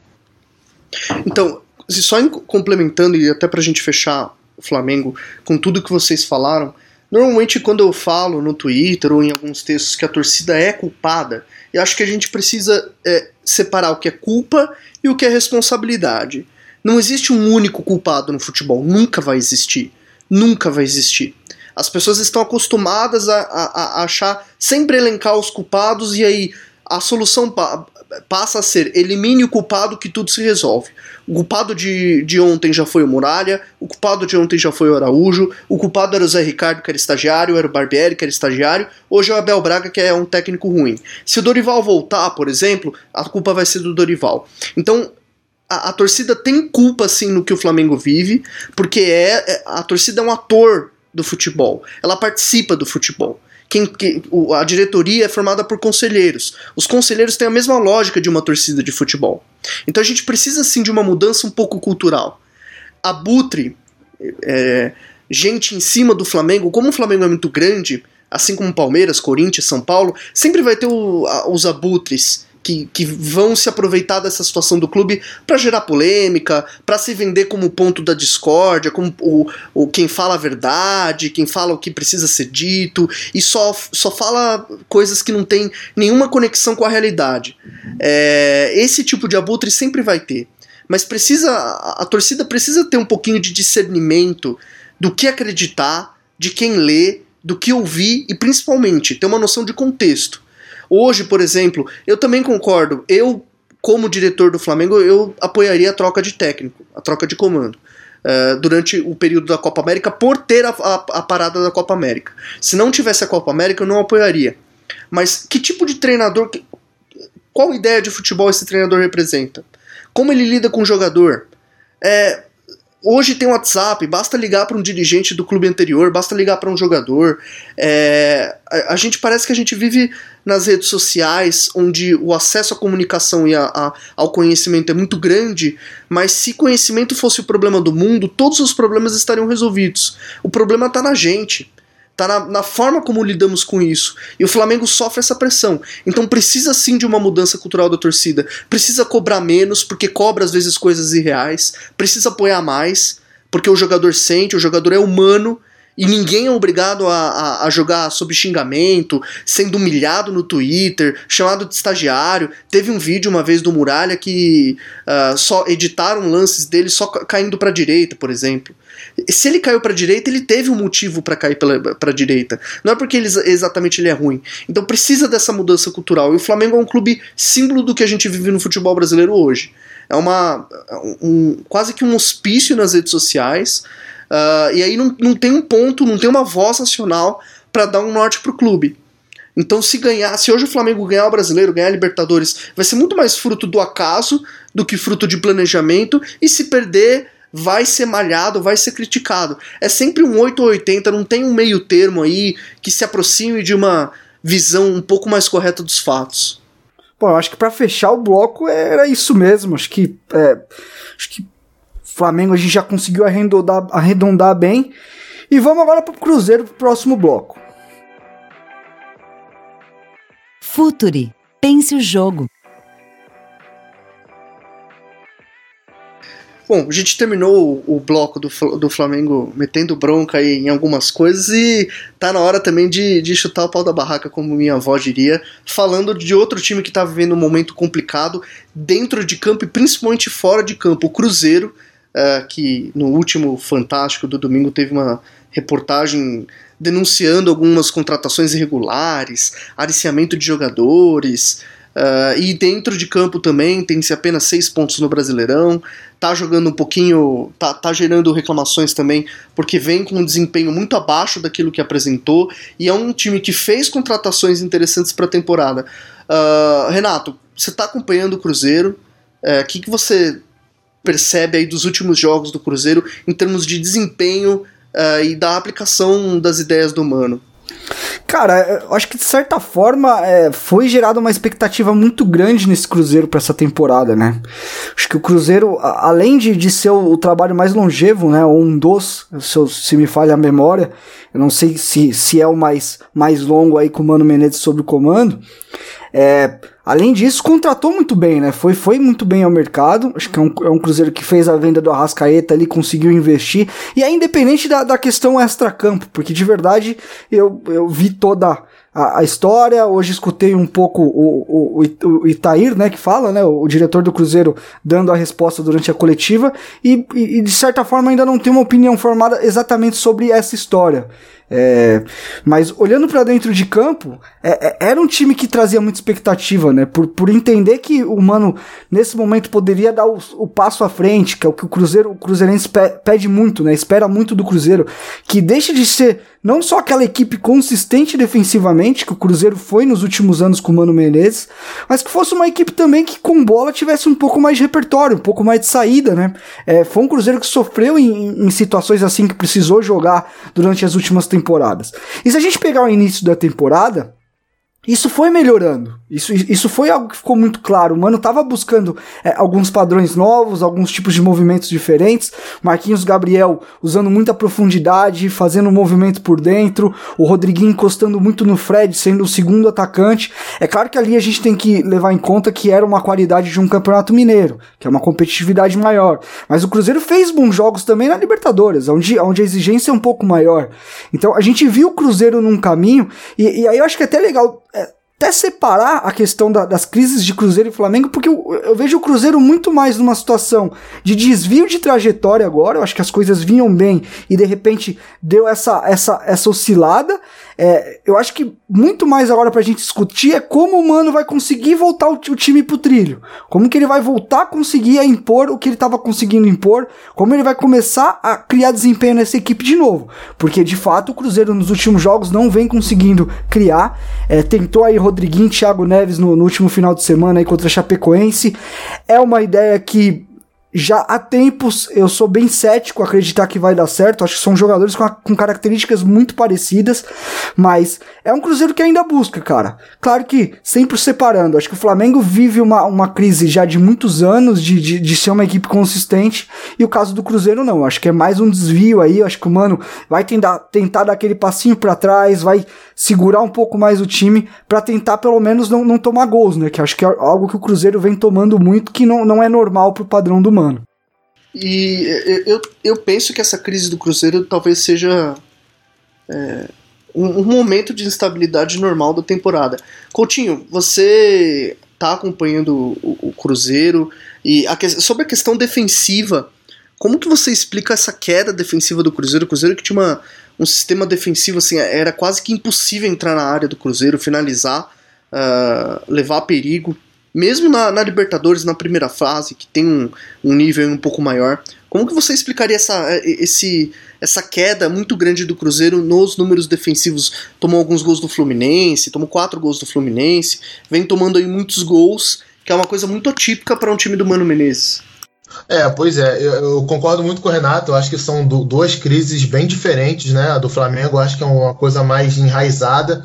B: Então, só complementando e até para a gente fechar o Flamengo com tudo que vocês falaram, normalmente quando eu falo no Twitter ou em alguns textos que a torcida é culpada, eu acho que a gente precisa é, separar o que é culpa e o que é responsabilidade. Não existe um único culpado no futebol, nunca vai existir. Nunca vai existir. As pessoas estão acostumadas a, a, a achar, sempre elencar os culpados e aí a solução passa a ser elimine o culpado que tudo se resolve. O culpado de, de ontem já foi o Muralha, o culpado de ontem já foi o Araújo, o culpado era o Zé Ricardo, que era estagiário, era o Barbieri, que era estagiário, hoje é o Abel Braga, que é um técnico ruim. Se o Dorival voltar, por exemplo, a culpa vai ser do Dorival. Então, a, a torcida tem culpa, sim, no que o Flamengo vive, porque é, é a torcida é um ator do futebol, ela participa do futebol quem, que, a diretoria é formada por conselheiros. Os conselheiros têm a mesma lógica de uma torcida de futebol. Então a gente precisa sim de uma mudança um pouco cultural. Abutre, é, gente em cima do Flamengo, como o Flamengo é muito grande, assim como Palmeiras, Corinthians, São Paulo, sempre vai ter o, a, os abutres que, que vão se aproveitar dessa situação do clube para gerar polêmica, para se vender como ponto da discórdia, como o, o quem fala a verdade, quem fala o que precisa ser dito, e só, só fala coisas que não tem nenhuma conexão com a realidade. É, esse tipo de abutre sempre vai ter. Mas precisa. A, a torcida precisa ter um pouquinho de discernimento do que acreditar, de quem lê, do que ouvir e principalmente ter uma noção de contexto. Hoje, por exemplo, eu também concordo. Eu, como diretor do Flamengo, eu apoiaria a troca de técnico, a troca de comando. Uh, durante o período da Copa América por ter a, a, a, parada da Copa América. Se não tivesse a Copa América, eu não apoiaria. Mas que tipo de treinador. que- Qual ideia de futebol esse treinador representa? Como ele lida com o jogador? É, hoje tem WhatsApp, basta ligar para um dirigente do clube anterior, basta ligar para um jogador. É, a, a gente parece que a gente vive nas redes sociais, onde o acesso à comunicação e a- a- ao conhecimento é muito grande, mas se conhecimento fosse o problema do mundo, todos os problemas estariam resolvidos. O problema está na gente. Tá na, na forma como lidamos com isso. E o Flamengo sofre essa pressão. Então precisa sim de uma mudança cultural da torcida. Precisa cobrar menos, porque cobra às vezes coisas irreais. Precisa apoiar mais, porque o jogador sente, o jogador é humano. E ninguém é obrigado a, a, a jogar sob xingamento, sendo humilhado no Twitter, chamado de estagiário. Teve um vídeo uma vez do Muralha que ah, só editaram lances dele só ca- caindo pra direita, por exemplo. Se ele caiu pra direita, ele teve um motivo pra cair pela, pra direita. Não é porque ele, exatamente ele é ruim. Então precisa dessa mudança cultural. E o Flamengo é um clube símbolo do que a gente vive no futebol brasileiro hoje. É uma um- quase que um hospício nas redes sociais. Ah, e aí não, não tem um ponto, não tem uma voz nacional pra dar um norte pro clube. Então, se ganhar, se hoje o Flamengo ganhar o brasileiro, ganhar a Libertadores, vai ser muito mais fruto do acaso do que fruto de planejamento. E se perder, vai ser malhado, vai ser criticado. É sempre um 8 ou 80, não tem um meio termo aí que se aproxime de uma visão um pouco mais correta dos fatos.
A: Bom, acho que pra fechar o bloco era isso mesmo. Acho que é, acho que Flamengo a gente já conseguiu arredondar, arredondar bem. E vamos agora pro Cruzeiro pro próximo bloco.
E: Futuri. Pense o jogo.
B: Bom, a gente terminou o, o bloco do, do Flamengo metendo bronca aí em algumas coisas e tá na hora também de, de chutar o pau da barraca, como minha avó diria, falando de outro time que tá vivendo um momento complicado dentro de campo e principalmente fora de campo. O Cruzeiro, eh, que no último Fantástico do domingo teve uma reportagem denunciando algumas contratações irregulares, aliciamento de jogadores. eh, e dentro de campo também tem-se apenas seis pontos no Brasileirão tá jogando um pouquinho, tá, tá gerando reclamações também, porque vem com um desempenho muito abaixo daquilo que apresentou, e é um time que fez contratações interessantes para a temporada. Ah, Renato, você tá acompanhando o Cruzeiro, o que, que você percebe aí dos últimos jogos do Cruzeiro em termos de desempenho ah, e da aplicação das ideias do Mano?
A: Cara, eu acho que de certa forma é, foi gerada uma expectativa muito grande nesse Cruzeiro para essa temporada, né? Acho que o Cruzeiro, além de, de ser o, o trabalho mais longevo, né? Ou um dos, se, eu- se me falha a memória, eu não sei se, se é o mais, mais longo aí com o Mano Menezes sob o comando. É, além disso, contratou muito bem, né? Foi, foi muito bem ao mercado. Acho que é um, é um Cruzeiro que fez a venda do Arrascaeta ali, conseguiu investir. E é independente da, da questão extra-campo, porque de verdade eu, eu vi toda a, a história. Hoje escutei um pouco o, o, o, Itair, né, que fala, né? O, o diretor do Cruzeiro dando a resposta durante a coletiva. E, e, de certa forma ainda não tem uma opinião formada exatamente sobre essa história. É, mas olhando para dentro de campo, é, é, era um time que trazia muita expectativa, né? Por, por entender que o Mano, nesse momento, poderia dar o, o passo à frente, que é o que o Cruzeiro, o Cruzeirense pe, pede muito, né? Espera muito do Cruzeiro, que deixe de ser não só aquela equipe consistente defensivamente, que o Cruzeiro foi nos últimos anos com o Mano Menezes, mas que fosse uma equipe também que com bola tivesse um pouco mais de repertório, um pouco mais de saída, né? É, foi um Cruzeiro que sofreu em, em situações assim que precisou jogar durante as últimas temporadas. E se a gente pegar o início da temporada, isso foi melhorando. Isso, isso foi algo que ficou muito claro. O Mano tava buscando é, alguns padrões novos, alguns tipos de movimentos diferentes. Marquinhos Gabriel usando muita profundidade, fazendo um movimento por dentro. O Rodriguinho encostando muito no Fred, sendo o segundo atacante. É claro que ali a gente tem que levar em conta que era uma qualidade de um campeonato mineiro, que é uma competitividade maior. Mas o Cruzeiro fez bons jogos também na Libertadores, onde, onde a exigência é um pouco maior. Então a gente viu o Cruzeiro num caminho, e, e aí eu acho que é até legal. Até separar a questão da, das crises de Cruzeiro e Flamengo, porque eu, eu, vejo o Cruzeiro muito mais numa situação de desvio de trajetória agora. Eu acho que as coisas vinham bem e de repente deu essa, essa, essa oscilada. É, eu acho que muito mais agora pra gente discutir é como o Mano vai conseguir voltar o, o, time pro trilho. Como que ele vai voltar a conseguir a impor o que ele tava conseguindo impor. Como ele vai começar a criar desempenho nessa equipe de novo. Porque de fato o Cruzeiro nos últimos jogos não vem conseguindo criar. É, tentou aí Rodriguinho, Thiago Neves no, no último final de semana aí contra a Chapecoense. É uma ideia que já há tempos eu sou bem cético acreditar que vai dar certo. Acho que são jogadores com, a, com, características muito parecidas, mas é um Cruzeiro que ainda busca, cara. Claro que sempre separando. Acho que o Flamengo vive uma, uma crise já de muitos anos de, de, de ser uma equipe consistente e o caso do Cruzeiro não. Acho que é mais um desvio aí. Acho que o mano vai tentar, tentar dar aquele passinho para trás, vai segurar um pouco mais o time para tentar pelo menos não, não tomar gols, né? Que acho que é algo que o Cruzeiro vem tomando muito que não, não é normal pro padrão do mano.
B: E eu, eu penso que essa crise do Cruzeiro talvez seja é, um, um, momento de instabilidade normal da temporada. Coutinho, você está acompanhando o, o, Cruzeiro e a, sobre a questão defensiva, como que você explica essa queda defensiva do Cruzeiro? O Cruzeiro que tinha uma, um sistema defensivo assim, era quase que impossível entrar na área do Cruzeiro, finalizar, uh, levar perigo mesmo na, na, Libertadores, na primeira fase, que tem um, um, nível um pouco maior, como que você explicaria essa, esse, essa queda muito grande do Cruzeiro nos números defensivos? Tomou alguns gols do Fluminense, tomou quatro gols do Fluminense, vem tomando aí muitos gols, que é uma coisa muito atípica para um time do Mano Menezes.
D: É, pois é, eu, eu, concordo muito com o Renato, eu acho que são do, duas crises bem diferentes, né? A do Flamengo eu acho que é uma coisa mais enraizada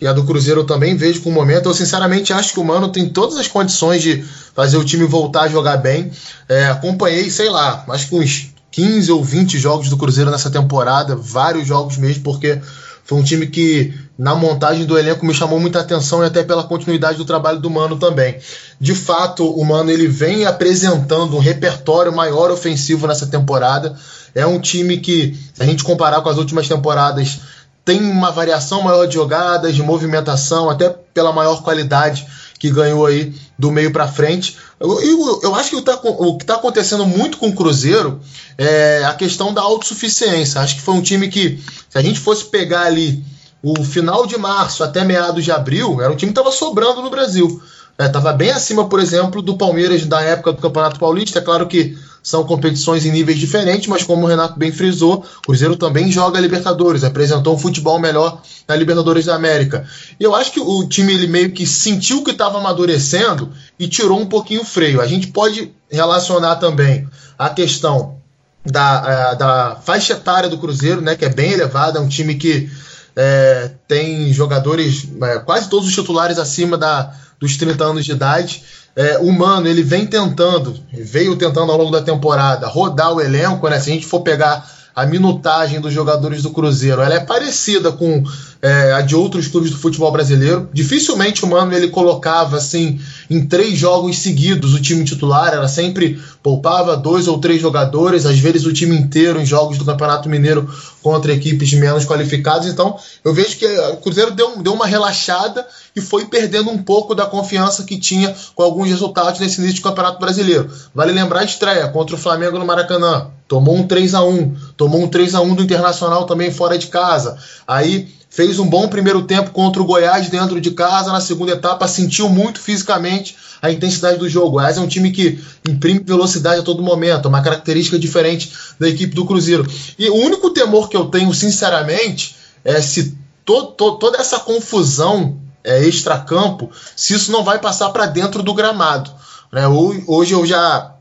D: e a do Cruzeiro eu também vejo com o momento. Eu sinceramente acho que o Mano tem todas as condições de fazer o time voltar a jogar bem. É, acompanhei, sei lá, acho que uns 15 ou 20 jogos do Cruzeiro nessa temporada, vários jogos mesmo, porque foi um time que na montagem do elenco me chamou muita atenção e até pela continuidade do trabalho do Mano também. De fato, o Mano ele vem apresentando um repertório maior ofensivo nessa temporada. É um time que, se a gente comparar com as últimas temporadas, tem uma variação maior de jogadas, de movimentação, até pela maior qualidade que ganhou aí do meio para frente. Eu, eu, eu, acho que o, tá, que está acontecendo muito com o Cruzeiro é a questão da autossuficiência. Acho que foi um time que, se a gente fosse pegar ali o final de março até meados de abril, era um time que estava sobrando no Brasil. Estava é, bem acima, por exemplo, do Palmeiras da época do Campeonato Paulista. É claro que são competições em níveis diferentes, mas como o Renato bem frisou, o Cruzeiro também joga Libertadores, apresentou um futebol melhor na Libertadores da América. E eu acho que o time ele meio que sentiu que estava amadurecendo e tirou um pouquinho o freio. A gente pode relacionar também a questão da, é, da faixa etária do Cruzeiro, né, que é bem elevada, é um time que é, tem jogadores, é, quase todos os titulares acima da, dos 30 anos de idade. É, o Mano, ele vem tentando, veio tentando ao longo da temporada rodar o elenco, né? Se a gente for pegar a minutagem dos jogadores do Cruzeiro, ela é parecida com é, a de outros clubes do futebol brasileiro. Dificilmente o Mano ele colocava assim em três jogos seguidos o time titular, era sempre poupava dois ou três jogadores, às vezes o time inteiro em jogos do Campeonato Mineiro contra equipes menos qualificadas. Então eu vejo que o Cruzeiro deu, deu uma relaxada e foi perdendo um pouco da confiança que tinha com alguns resultados nesse início de Campeonato Brasileiro. Vale lembrar a estreia contra o Flamengo no Maracanã. Tomou um 3 a 1 tomou um 3 a 1 do Internacional também fora de casa. Aí fez um bom primeiro tempo contra o Goiás dentro de casa, na segunda etapa sentiu muito fisicamente a intensidade do jogo. O Goiás é um time que imprime velocidade a todo momento, uma característica diferente da equipe do Cruzeiro. E o único temor que eu tenho, sinceramente, é se to, to, toda essa confusão é, extracampo, se isso não vai passar para dentro do gramado. Né? Hoje eu já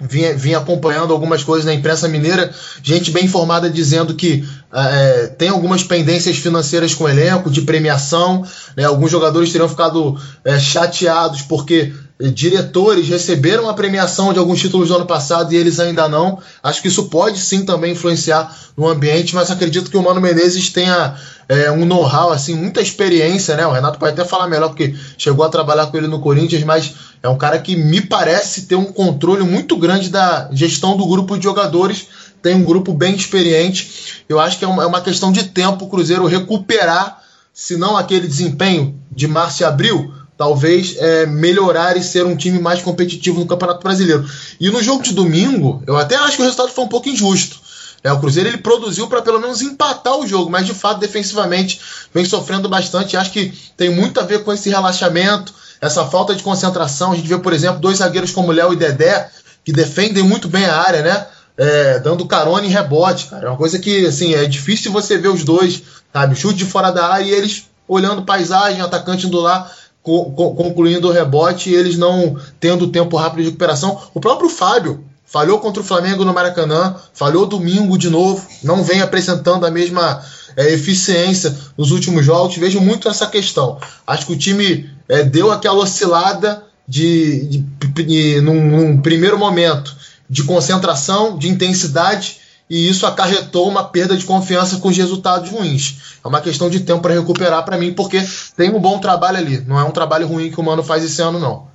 D: vim, vim acompanhando algumas coisas na imprensa mineira, gente bem informada dizendo que é, tem algumas pendências financeiras com o elenco, de premiação. Né? Alguns jogadores teriam ficado é, chateados porque diretores receberam a premiação de alguns títulos do ano passado e eles ainda não. Acho que isso pode sim também influenciar no ambiente, mas acredito que o Mano Menezes tenha é, um know-how, assim, muita experiência, né? O Renato pode até falar melhor porque chegou a trabalhar com ele no Corinthians, mas é um cara que me parece ter um controle muito grande da gestão do grupo de jogadores tem um grupo bem experiente. Eu acho que é uma, é uma questão de tempo o Cruzeiro recuperar se não aquele desempenho de março e abril, talvez é, melhorar e ser um time mais competitivo no Campeonato Brasileiro. E no jogo de domingo, eu até acho que o resultado foi um pouco injusto. É, o Cruzeiro ele produziu para pelo menos empatar o jogo, mas de fato defensivamente vem sofrendo bastante. Acho que tem muito a ver com esse relaxamento, essa falta de concentração. A gente vê, por exemplo, dois zagueiros como Léo e Dedé que defendem muito bem a área, né? É, dando carona em rebote, cara. É uma coisa que assim é difícil você ver os dois, sabe? Chute de fora da área e eles olhando paisagem, atacante indo lá concluindo o rebote e eles não tendo tempo rápido de recuperação. O próprio Fábio falhou contra o Flamengo no Maracanã, falhou domingo de novo, não vem apresentando a mesma é, eficiência nos últimos jogos. Vejo muito essa questão. Acho que o time é, deu aquela oscilada de, de, de, de num, num primeiro momento de concentração, de intensidade e isso acarretou uma perda de confiança com os resultados ruins. É uma questão de tempo para recuperar para mim, porque tem um bom trabalho ali. Não é um trabalho ruim que o Mano faz esse ano, não.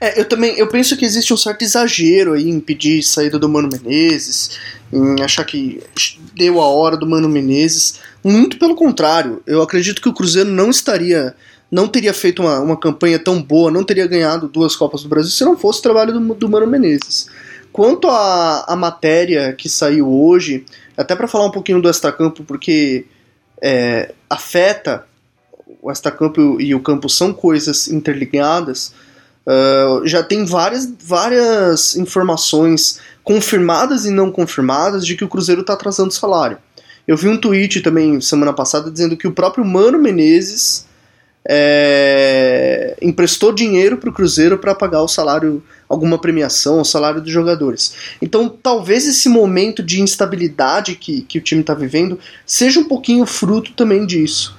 B: É, eu também eu penso que existe um certo exagero aí em pedir saída do Mano Menezes, em achar que deu a hora do Mano Menezes. Muito pelo contrário, eu acredito que o Cruzeiro não estaria, não teria feito uma, uma campanha tão boa, não teria ganhado duas Copas do Brasil se não fosse o trabalho do, do Mano Menezes. Quanto à, matéria que saiu hoje, até para falar um pouquinho do Extracampo, porque é, afeta o Extracampo e o campo são coisas interligadas, uh, já tem várias, várias informações confirmadas e não confirmadas de que o Cruzeiro está atrasando salário. Eu vi um tweet também semana passada dizendo que o próprio Mano Menezes é, emprestou dinheiro para o Cruzeiro para pagar o salário, alguma premiação, o salário dos jogadores. Então, talvez esse momento de instabilidade que, que o time está vivendo seja um pouquinho fruto também disso.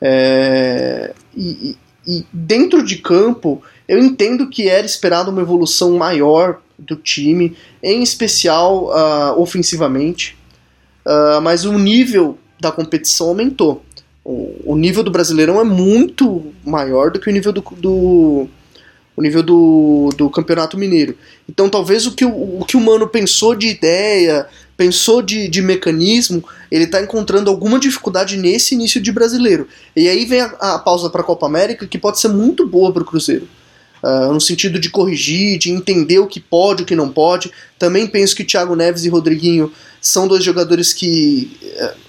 B: É, e, e, dentro de campo, eu entendo que era esperado uma evolução maior do time, em especial uh, ofensivamente, uh, mas o nível da competição aumentou o, nível do Brasileirão é muito maior do que o nível do, do o nível do, do Campeonato Mineiro. Então talvez o que o, o que o Mano pensou de ideia, pensou de, de mecanismo, ele está encontrando alguma dificuldade nesse início de brasileiro. E aí vem a, a pausa para a Copa América, que pode ser muito boa para o Cruzeiro. Uh, no sentido de corrigir, de entender o que pode, o que não pode. Também penso que Thiago Neves e Rodriguinho são dois jogadores que uh,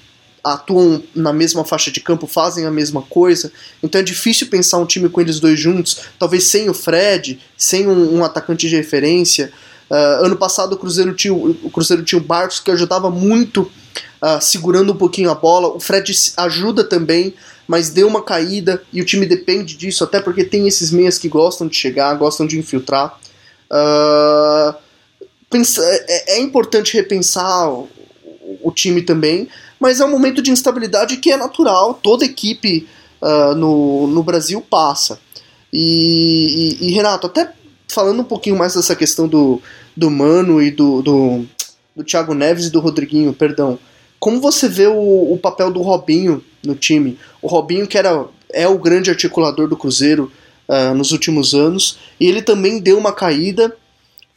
B: atuam na mesma faixa de campo, fazem a mesma coisa. Então é difícil pensar um time com eles dois juntos, talvez sem o Fred, sem um, um atacante de referência. Uh, ano passado o Cruzeiro tinha o Cruzeiro tinha o Barcos que ajudava muito uh, segurando um pouquinho a bola. O Fred ajuda também, mas deu uma caída e o time depende disso, até porque tem esses meias que gostam de chegar, gostam de infiltrar. Uh, pensa, é, é, importante repensar o, o time também, mas é um momento de instabilidade que é natural, toda equipe uh, no, no Brasil passa. E, e, e, Renato, até falando um pouquinho mais dessa questão do, do Mano e do, do, do Thiago Neves e do Rodriguinho, perdão, como você vê o, o papel do Robinho no time? O Robinho que era, é o grande articulador do Cruzeiro uh, nos últimos anos, e ele também deu uma caída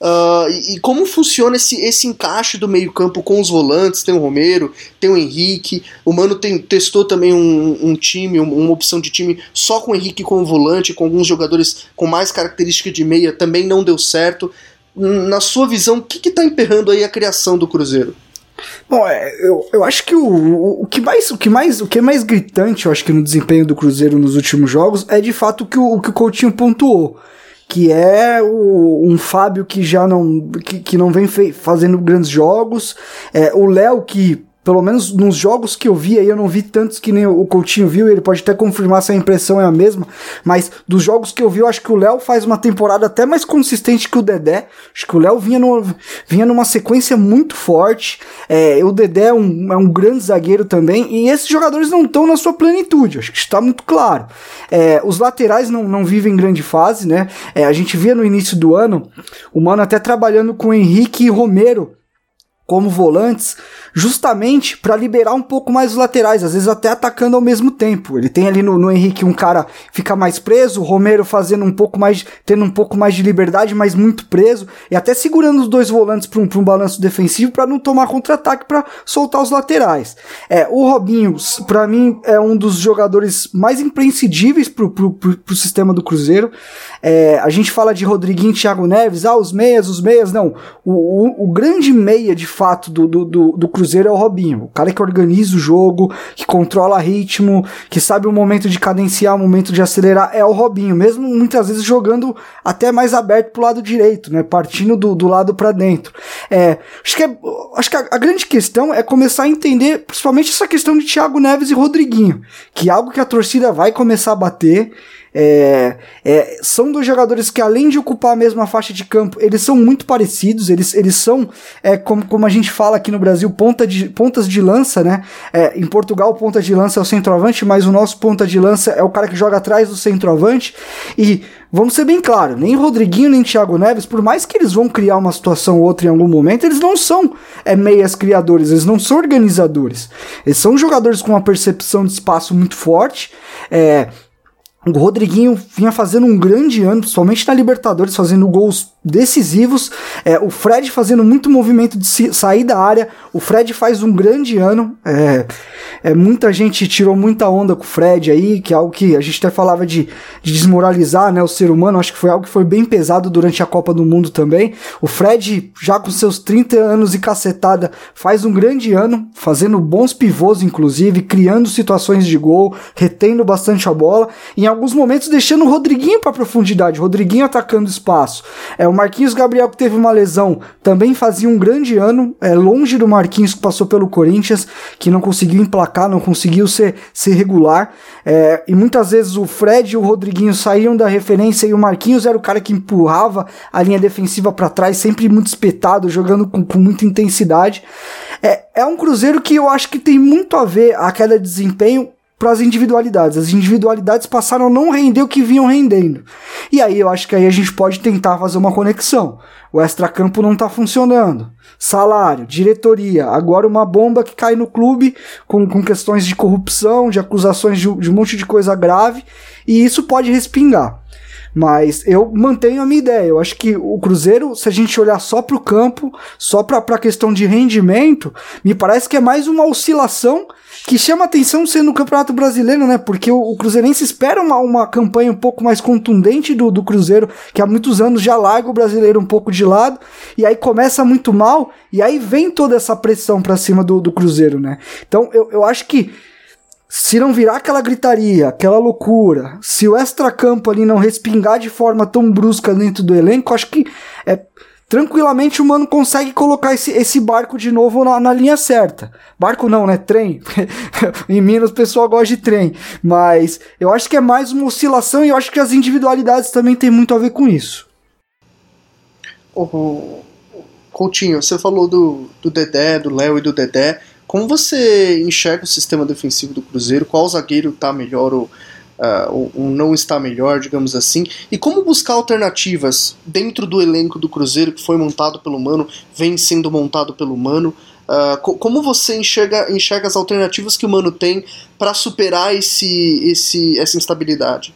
B: Uh, e, e, como funciona esse, esse encaixe do meio-campo com os volantes? Tem o Romero, tem o Henrique. O Mano tem, testou também um, um time, um, uma opção de time só com o Henrique como volante, com alguns jogadores com mais característica de meia, também não deu certo. Na sua visão, o que está emperrando aí a criação do Cruzeiro?
A: Bom, é, eu, eu acho que o, o, que mais, o, que mais, o que é mais gritante, eu acho que no desempenho do Cruzeiro nos últimos jogos é de fato que o, o que o Coutinho pontuou que é o, um Fábio que já não que, que não vem fazendo grandes jogos, é, o Léo que pelo menos nos jogos que eu vi aí, eu não vi tantos que nem o Coutinho viu, ele pode até confirmar se a impressão é a mesma, mas dos jogos que eu vi, eu acho que o Léo faz uma temporada até mais consistente que o Dedé. Acho que o Léo vinha, no, vinha numa sequência muito forte. É, o Dedé é um, é um grande zagueiro também, e esses jogadores não estão na sua plenitude, acho que está muito claro. É, os laterais não, não vivem grande fase, né? É, a gente via no início do ano o Mano até trabalhando com Henrique e Romero como volantes, justamente para liberar um pouco mais os laterais, às vezes até atacando ao mesmo tempo. Ele tem ali no, no Henrique um cara fica mais preso, o Romero fazendo um pouco mais, tendo um pouco mais de liberdade, mas muito preso, e até segurando os dois volantes para um, um balanço defensivo para não tomar contra-ataque para soltar os laterais. É, o Robinho, para mim, é um dos jogadores mais imprescindíveis pro, pro sistema do Cruzeiro. É, a gente fala de Rodriguinho e Thiago Neves, ah, os meias, os meias, não. O, o, o grande meia, de fato, do, do, do, do, Cruzeiro é o Robinho. O cara que organiza o jogo, que controla ritmo, que sabe o momento de cadenciar, o momento de acelerar, é o Robinho. Mesmo muitas vezes jogando até mais aberto pro lado direito, né? Partindo do, do lado para dentro. É, acho que, é, acho que a, a, grande questão é começar a entender, principalmente essa questão de Thiago Neves e Rodriguinho, que é algo que a torcida vai começar a bater. É, é, são dois jogadores que, além de ocupar a mesma faixa de campo, eles são muito parecidos. Eles, eles são, é, como, como a gente fala aqui no Brasil, ponta de, pontas de lança, né? É, em Portugal, ponta de lança é o centroavante, mas o nosso ponta de lança é o cara que joga atrás do centroavante. E vamos ser bem claros: nem Rodriguinho nem Thiago Neves, por mais que eles vão criar uma situação ou outra em algum momento, eles não são é, meias criadores, eles não são organizadores. Eles são jogadores com uma percepção de espaço muito forte. É, o Rodriguinho vinha fazendo um grande ano, principalmente na Libertadores, fazendo gols decisivos. É, o Fred fazendo muito movimento de sair da área. O Fred faz um grande ano. É, é, muita gente tirou muita onda com o Fred aí, que é algo que a gente até falava de, de desmoralizar né, o ser humano. Acho que foi algo que foi bem pesado durante a Copa do Mundo também. O Fred, já com seus 30 anos e cacetada, faz um grande ano, fazendo bons pivôs, inclusive, criando situações de gol, retendo bastante a bola. Em alguns momentos deixando o Rodriguinho para profundidade, o Rodriguinho atacando espaço. É o Marquinhos Gabriel que teve uma lesão, também fazia um grande ano, é longe do Marquinhos que passou pelo Corinthians, que não conseguiu emplacar, não conseguiu ser, ser regular. É, e muitas vezes o Fred e o Rodriguinho saíam da referência e o Marquinhos era o cara que empurrava a linha defensiva para trás, sempre muito espetado, jogando com, com muita intensidade. É, é um Cruzeiro que eu acho que tem muito a ver a queda de desempenho para as individualidades. As individualidades passaram a não render o que vinham rendendo. E aí eu acho que aí a gente pode tentar fazer uma conexão. O extracampo não está funcionando. Salário, diretoria, agora uma bomba que cai no clube com, com questões de corrupção, de acusações de, de um monte de coisa grave, e isso pode respingar. Mas eu mantenho a minha ideia. Eu acho que o Cruzeiro, se a gente olhar só para o campo, só para a questão de rendimento, me parece que é mais uma oscilação que chama atenção sendo o Campeonato Brasileiro, né? Porque o, o Cruzeirense espera uma, uma campanha um pouco mais contundente do, do Cruzeiro, que há muitos anos já larga o brasileiro um pouco de lado, e aí começa muito mal, e aí vem toda essa pressão para cima do, do Cruzeiro, né? Então eu, eu acho que se não virar aquela gritaria, aquela loucura, se o extracampo ali não respingar de forma tão brusca dentro do elenco, acho que é, tranquilamente o mano consegue colocar esse, esse barco de novo na, na linha certa. Barco não, né? Trem. em Minas o pessoal gosta de trem. Mas eu acho que é mais uma oscilação e eu acho que as individualidades também tem muito a ver com isso.
B: Oh, Coutinho, você falou do, do Dedé, do Léo e do Dedé. Como você enxerga o sistema defensivo do Cruzeiro? Qual zagueiro está melhor ou, uh, ou, não está melhor, digamos assim? E como buscar alternativas dentro do elenco do Cruzeiro que foi montado pelo Mano, vem sendo montado pelo Mano? Uh, como você enxerga, enxerga as alternativas que o Mano tem para superar esse, esse, essa instabilidade?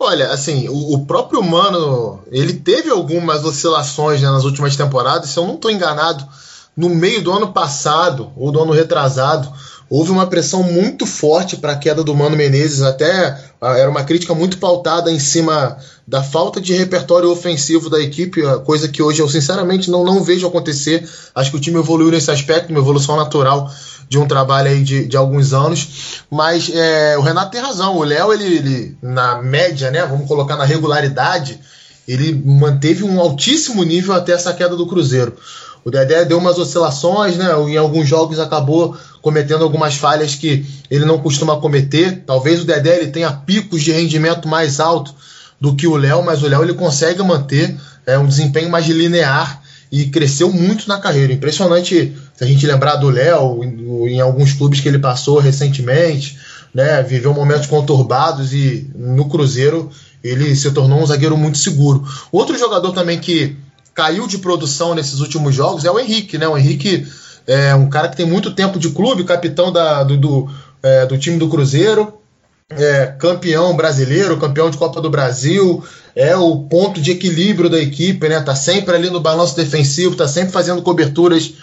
D: Olha, assim, o, o, próprio Mano, ele teve algumas oscilações né, nas últimas temporadas, se eu não estou enganado, no meio do ano passado, ou do ano retrasado, houve uma pressão muito forte para a queda do Mano Menezes, até ah, era uma crítica muito pautada em cima da falta de repertório ofensivo da equipe, coisa que hoje eu sinceramente não, não vejo acontecer. Acho que o time evoluiu nesse aspecto, uma evolução natural de um trabalho aí de, de alguns anos. Mas é, o Renato tem razão, o Léo, ele, ele, na média, né, vamos colocar na regularidade, ele manteve um altíssimo nível até essa queda do Cruzeiro. O Dedé deu umas oscilações, né? Em alguns jogos acabou cometendo algumas falhas que ele não costuma cometer. Talvez o Dedé ele tenha picos de rendimento mais alto do que o Léo, mas o Léo ele consegue manter é, um desempenho mais linear e cresceu muito na carreira. Impressionante se a gente lembrar do Léo em, em alguns clubes que ele passou recentemente, né? Viveu momentos conturbados e no Cruzeiro ele se tornou um zagueiro muito seguro. Outro jogador também que caiu de produção nesses últimos jogos é o Henrique, né? O Henrique é um cara que tem muito tempo de clube, capitão da, do, do, é, do time do Cruzeiro, é, campeão brasileiro, campeão de Copa do Brasil, é o ponto de equilíbrio da equipe, né? Tá sempre ali no balanço defensivo, tá sempre fazendo coberturas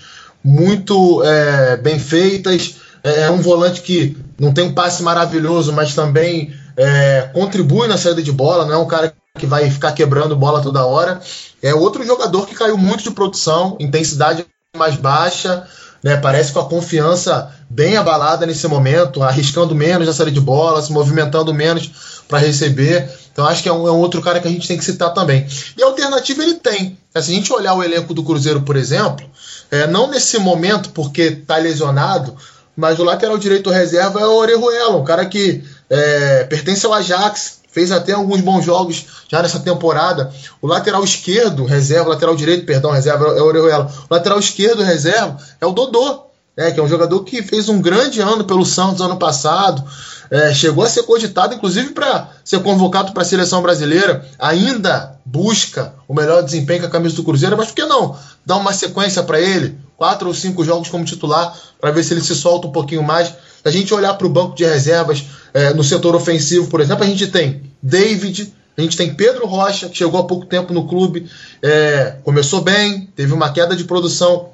D: muito é, bem feitas. É, é um volante que não tem um passe maravilhoso, mas também é, contribui na saída de bola, não é um cara que vai ficar quebrando bola toda hora. É outro jogador que caiu muito de produção, intensidade mais baixa, né? Parece com a confiança bem abalada nesse momento, arriscando menos na saída de bola, se movimentando menos para receber. Então acho que é um, é um, outro cara que a gente tem que citar também. E a alternativa ele tem. Se a gente olhar o elenco do Cruzeiro, por exemplo, é, não nesse momento porque está lesionado, mas o lateral direito reserva é o Orejuela, um cara que é, pertence ao Ajax, fez até alguns bons jogos já nessa temporada. O lateral esquerdo, reserva, lateral direito, perdão, reserva é o Orejuela. O lateral esquerdo, reserva, é o Dodô, né, que é um jogador que fez um grande ano pelo Santos ano passado. É, chegou a ser cogitado, inclusive, para ser convocado para a seleção brasileira. Ainda busca o melhor desempenho com a camisa do Cruzeiro, mas por que não dar uma sequência para ele? Quatro ou cinco jogos como titular, para ver se ele se solta um pouquinho mais. Se a gente olhar para o banco de reservas é, no setor ofensivo, por exemplo, a gente tem David, a gente tem Pedro Rocha, que chegou há pouco tempo no clube, é, começou bem, teve uma queda de produção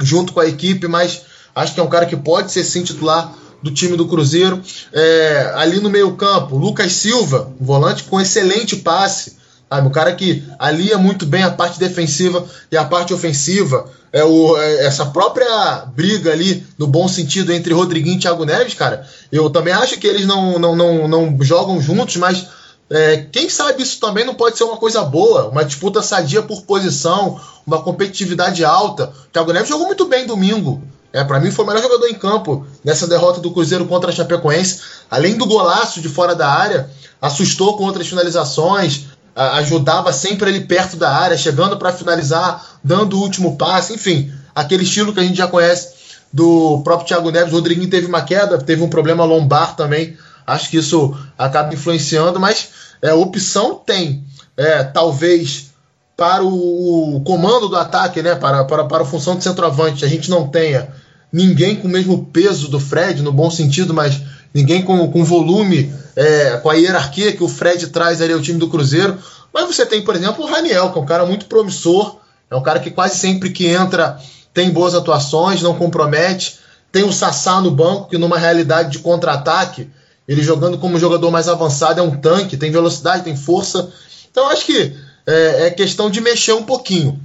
D: junto com a equipe, mas acho que é um cara que pode ser sim titular do time do Cruzeiro. É, ali no meio-campo, Lucas Silva, volante com excelente passe. Sabe? Um cara que alia muito bem a parte defensiva e a parte ofensiva. É o, é essa própria briga ali, no bom sentido, entre Rodriguinho e Thiago Neves, cara. Eu também acho que eles não, não, não, não jogam juntos, mas é, quem sabe isso também não pode ser uma coisa boa, uma disputa sadia por posição, uma competitividade alta. O Thiago Neves jogou muito bem domingo. É, para mim foi o melhor jogador em campo nessa derrota do Cruzeiro contra a Chapecoense. Além do golaço de fora da área, assustou com outras finalizações, ajudava sempre ele perto da área, chegando para finalizar, dando o último passe, enfim, aquele estilo que a gente já conhece do próprio Thiago Neves. O Rodriguinho teve uma queda, teve um problema lombar também. Acho que isso acaba influenciando, mas é, opção tem. É, talvez para o, comando do ataque, né, para, para, para a função de centroavante, a gente não tenha ninguém com o mesmo peso do Fred, no bom sentido, mas ninguém com, com volume, é, com a hierarquia que o Fred traz ali ao time do Cruzeiro. Mas você tem, por exemplo, o Raniel, que é um cara muito promissor, é um cara que quase sempre que entra tem boas atuações, não compromete. Tem o Sassá no banco, que numa realidade de contra-ataque, ele jogando como jogador mais avançado, é um tanque, tem velocidade, tem força. Então acho que é, é questão de mexer um pouquinho.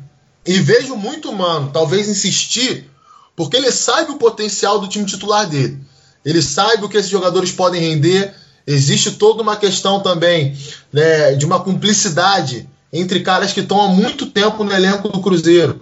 D: E vejo muito humano, talvez insistir, porque ele sabe o potencial do time titular dele. Ele sabe o que esses jogadores podem render. Existe toda uma questão também né, de uma cumplicidade entre caras que estão há muito tempo no elenco do Cruzeiro.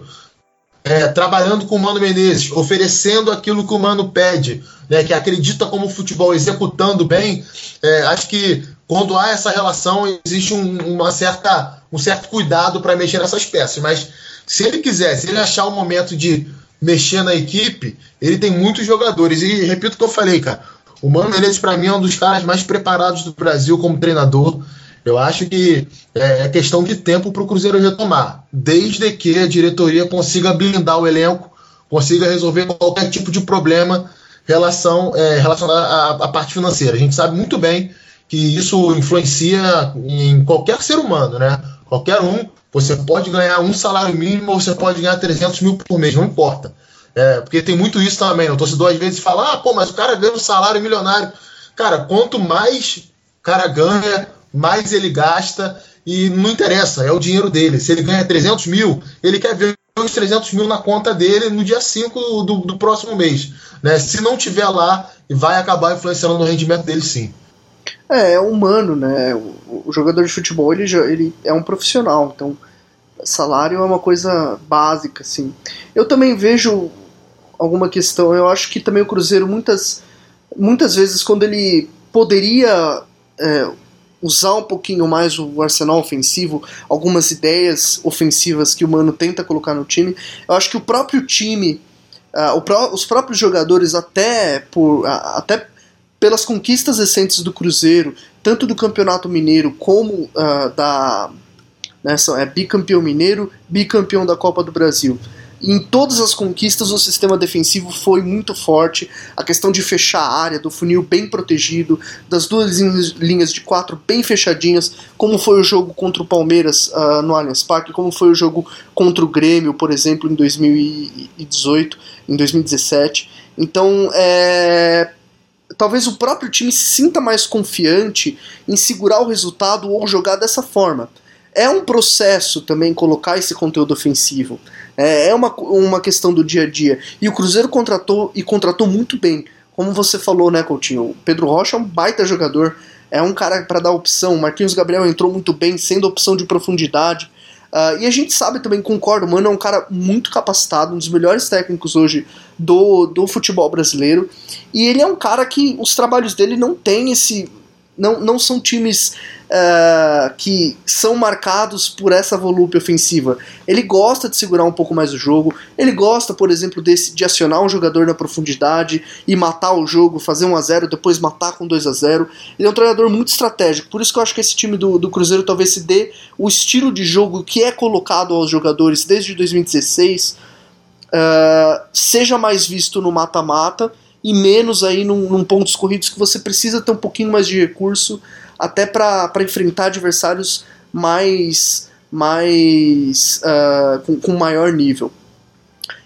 D: É, trabalhando com o Mano Menezes, oferecendo aquilo que o Mano pede, né, que acredita como futebol, executando bem. É, acho que quando há essa relação, existe um, uma certa, um certo cuidado para mexer nessas peças. Mas se ele quiser, se ele achar o momento de mexer na equipe, ele tem muitos jogadores. E repito o que eu falei, cara. O Mano Menezes, para mim, é um dos caras mais preparados do Brasil como treinador. Eu acho que é, é questão de tempo para o Cruzeiro retomar, desde que a diretoria consiga blindar o elenco, consiga resolver qualquer tipo de problema relação, é, relacionado à, à parte financeira. A gente sabe muito bem que isso influencia em qualquer ser humano, né? Qualquer um você pode ganhar um salário mínimo ou você pode ganhar 300 mil por mês, não importa. É, porque tem muito isso também. O torcedor às vezes fala: ah, pô, mas o cara ganha um salário milionário. Cara, quanto mais o cara ganha, mais ele gasta e não interessa, é o dinheiro dele. Se ele ganha 300 mil, ele quer ver os 300 mil na conta dele no dia 5 do, do próximo mês. Né? Se não tiver lá, vai acabar influenciando no rendimento dele sim.
B: É, é humano, né? O, o, jogador de futebol ele, ele é um profissional, então salário é uma coisa básica, assim. Eu também vejo alguma questão. Eu acho que também o Cruzeiro muitas muitas vezes quando ele poderia é, usar um pouquinho mais o arsenal ofensivo, algumas ideias ofensivas que o Mano tenta colocar no time, eu acho que o próprio time, uh, pró os próprios jogadores até por uh, até pelas conquistas recentes do Cruzeiro, tanto do Campeonato Mineiro como uh, da, né? É bicampeão mineiro, bicampeão da Copa do Brasil. Em todas as conquistas, o sistema defensivo foi muito forte. A questão de fechar a área, do funil bem protegido, das duas linhas- de quatro bem fechadinhas, como foi o jogo contra o Palmeiras ah, no Allianz Parque, como foi o jogo contra o Grêmio, por exemplo, em 2018, em 2017. Então, é, talvez o próprio time se sinta mais confiante em segurar o resultado ou jogar dessa forma. É um processo também colocar esse conteúdo ofensivo. É, é uma, uma questão do dia a dia. E o Cruzeiro contratou e contratou muito bem. Como você falou, né, Coutinho? O Pedro Rocha é um baita jogador. É um cara para dar opção. O Marquinhos Gabriel entrou muito bem, sendo opção de profundidade. Ah, e a gente sabe também, concordo, o Mano é um cara muito capacitado, um dos melhores técnicos hoje do, do futebol brasileiro. E ele é um cara que os trabalhos dele não tem esse. Não, não são times ah, que são marcados por essa volúpia ofensiva. Ele gosta de segurar um pouco mais o jogo. Ele gosta, por exemplo, desse, de acionar um jogador na profundidade e matar o jogo, fazer 1 a 0 depois matar com 2 a 0 Ele é um treinador muito estratégico. Por isso que eu acho que esse time do, do Cruzeiro talvez se dê o estilo de jogo que é colocado aos jogadores desde 2016 ah, seja mais visto no mata-mata e menos aí num, num pontos corridos que você precisa ter um pouquinho mais de recurso até para enfrentar adversários mais mais ah, com, com maior nível.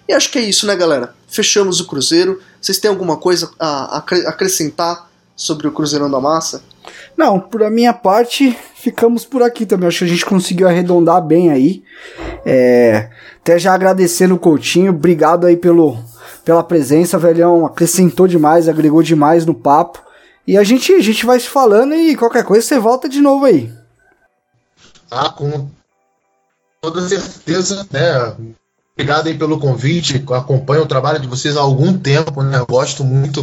B: E acho que é isso, né, galera? Fechamos o Cruzeiro. Vocês têm alguma coisa a acre- acrescentar sobre o Cruzeirão da Massa?
A: Não, por a minha parte, ficamos por aqui também. Acho que a gente conseguiu arredondar bem aí. É, até já agradecendo o Coutinho, obrigado aí pelo, pela presença, velhão. Acrescentou demais, agregou demais no papo. E a gente, a gente vai se falando e qualquer coisa você volta de novo aí.
D: Tá, com toda certeza, né? Obrigado aí pelo convite. Acompanho o trabalho de vocês há algum tempo, né? Gosto muito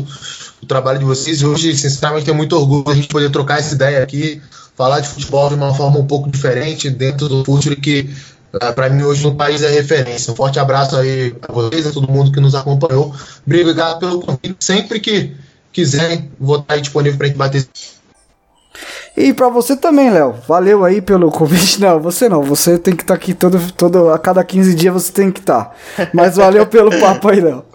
D: do trabalho de vocês e hoje, sinceramente, tenho muito orgulho da gente poder trocar essa ideia aqui, falar de futebol de uma forma um pouco diferente dentro do futebol que para mim hoje no país é referência. Um forte abraço aí a vocês, a todo mundo que nos acompanhou. Obrigado pelo convite. Sempre que quiserem, vou estar aí disponível para a gente bater
A: E pra você também, Léo. Valeu aí pelo convite. Não, você não. Você tem que estar aqui todo, todo. A cada 15 dias você tem que estar. Mas valeu pelo papo aí, Léo.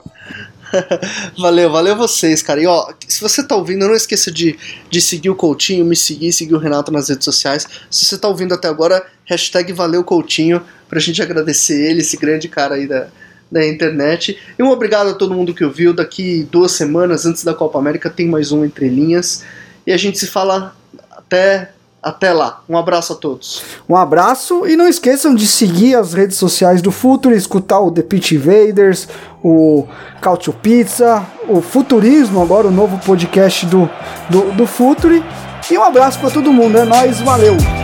B: valeu, valeu vocês, cara. E ó, se você tá ouvindo, não esqueça de, de seguir o Coutinho, me seguir, seguir o Renato nas redes sociais. Se você tá ouvindo até agora, hashtag valeu Coutinho, pra gente agradecer ele, esse grande cara aí da, da internet. E um obrigado a todo mundo que ouviu. Daqui duas semanas, antes da Copa América, tem mais um Entre Linhas. E a gente se fala até, até lá. Um abraço a todos.
A: Um abraço e não esqueçam de seguir as redes sociais do Futuro, escutar o The Pitch Invaders, o Cautio Pizza, o Futurismo, agora o novo podcast do, do, do Futuri. E um abraço pra todo mundo, é nóis, valeu!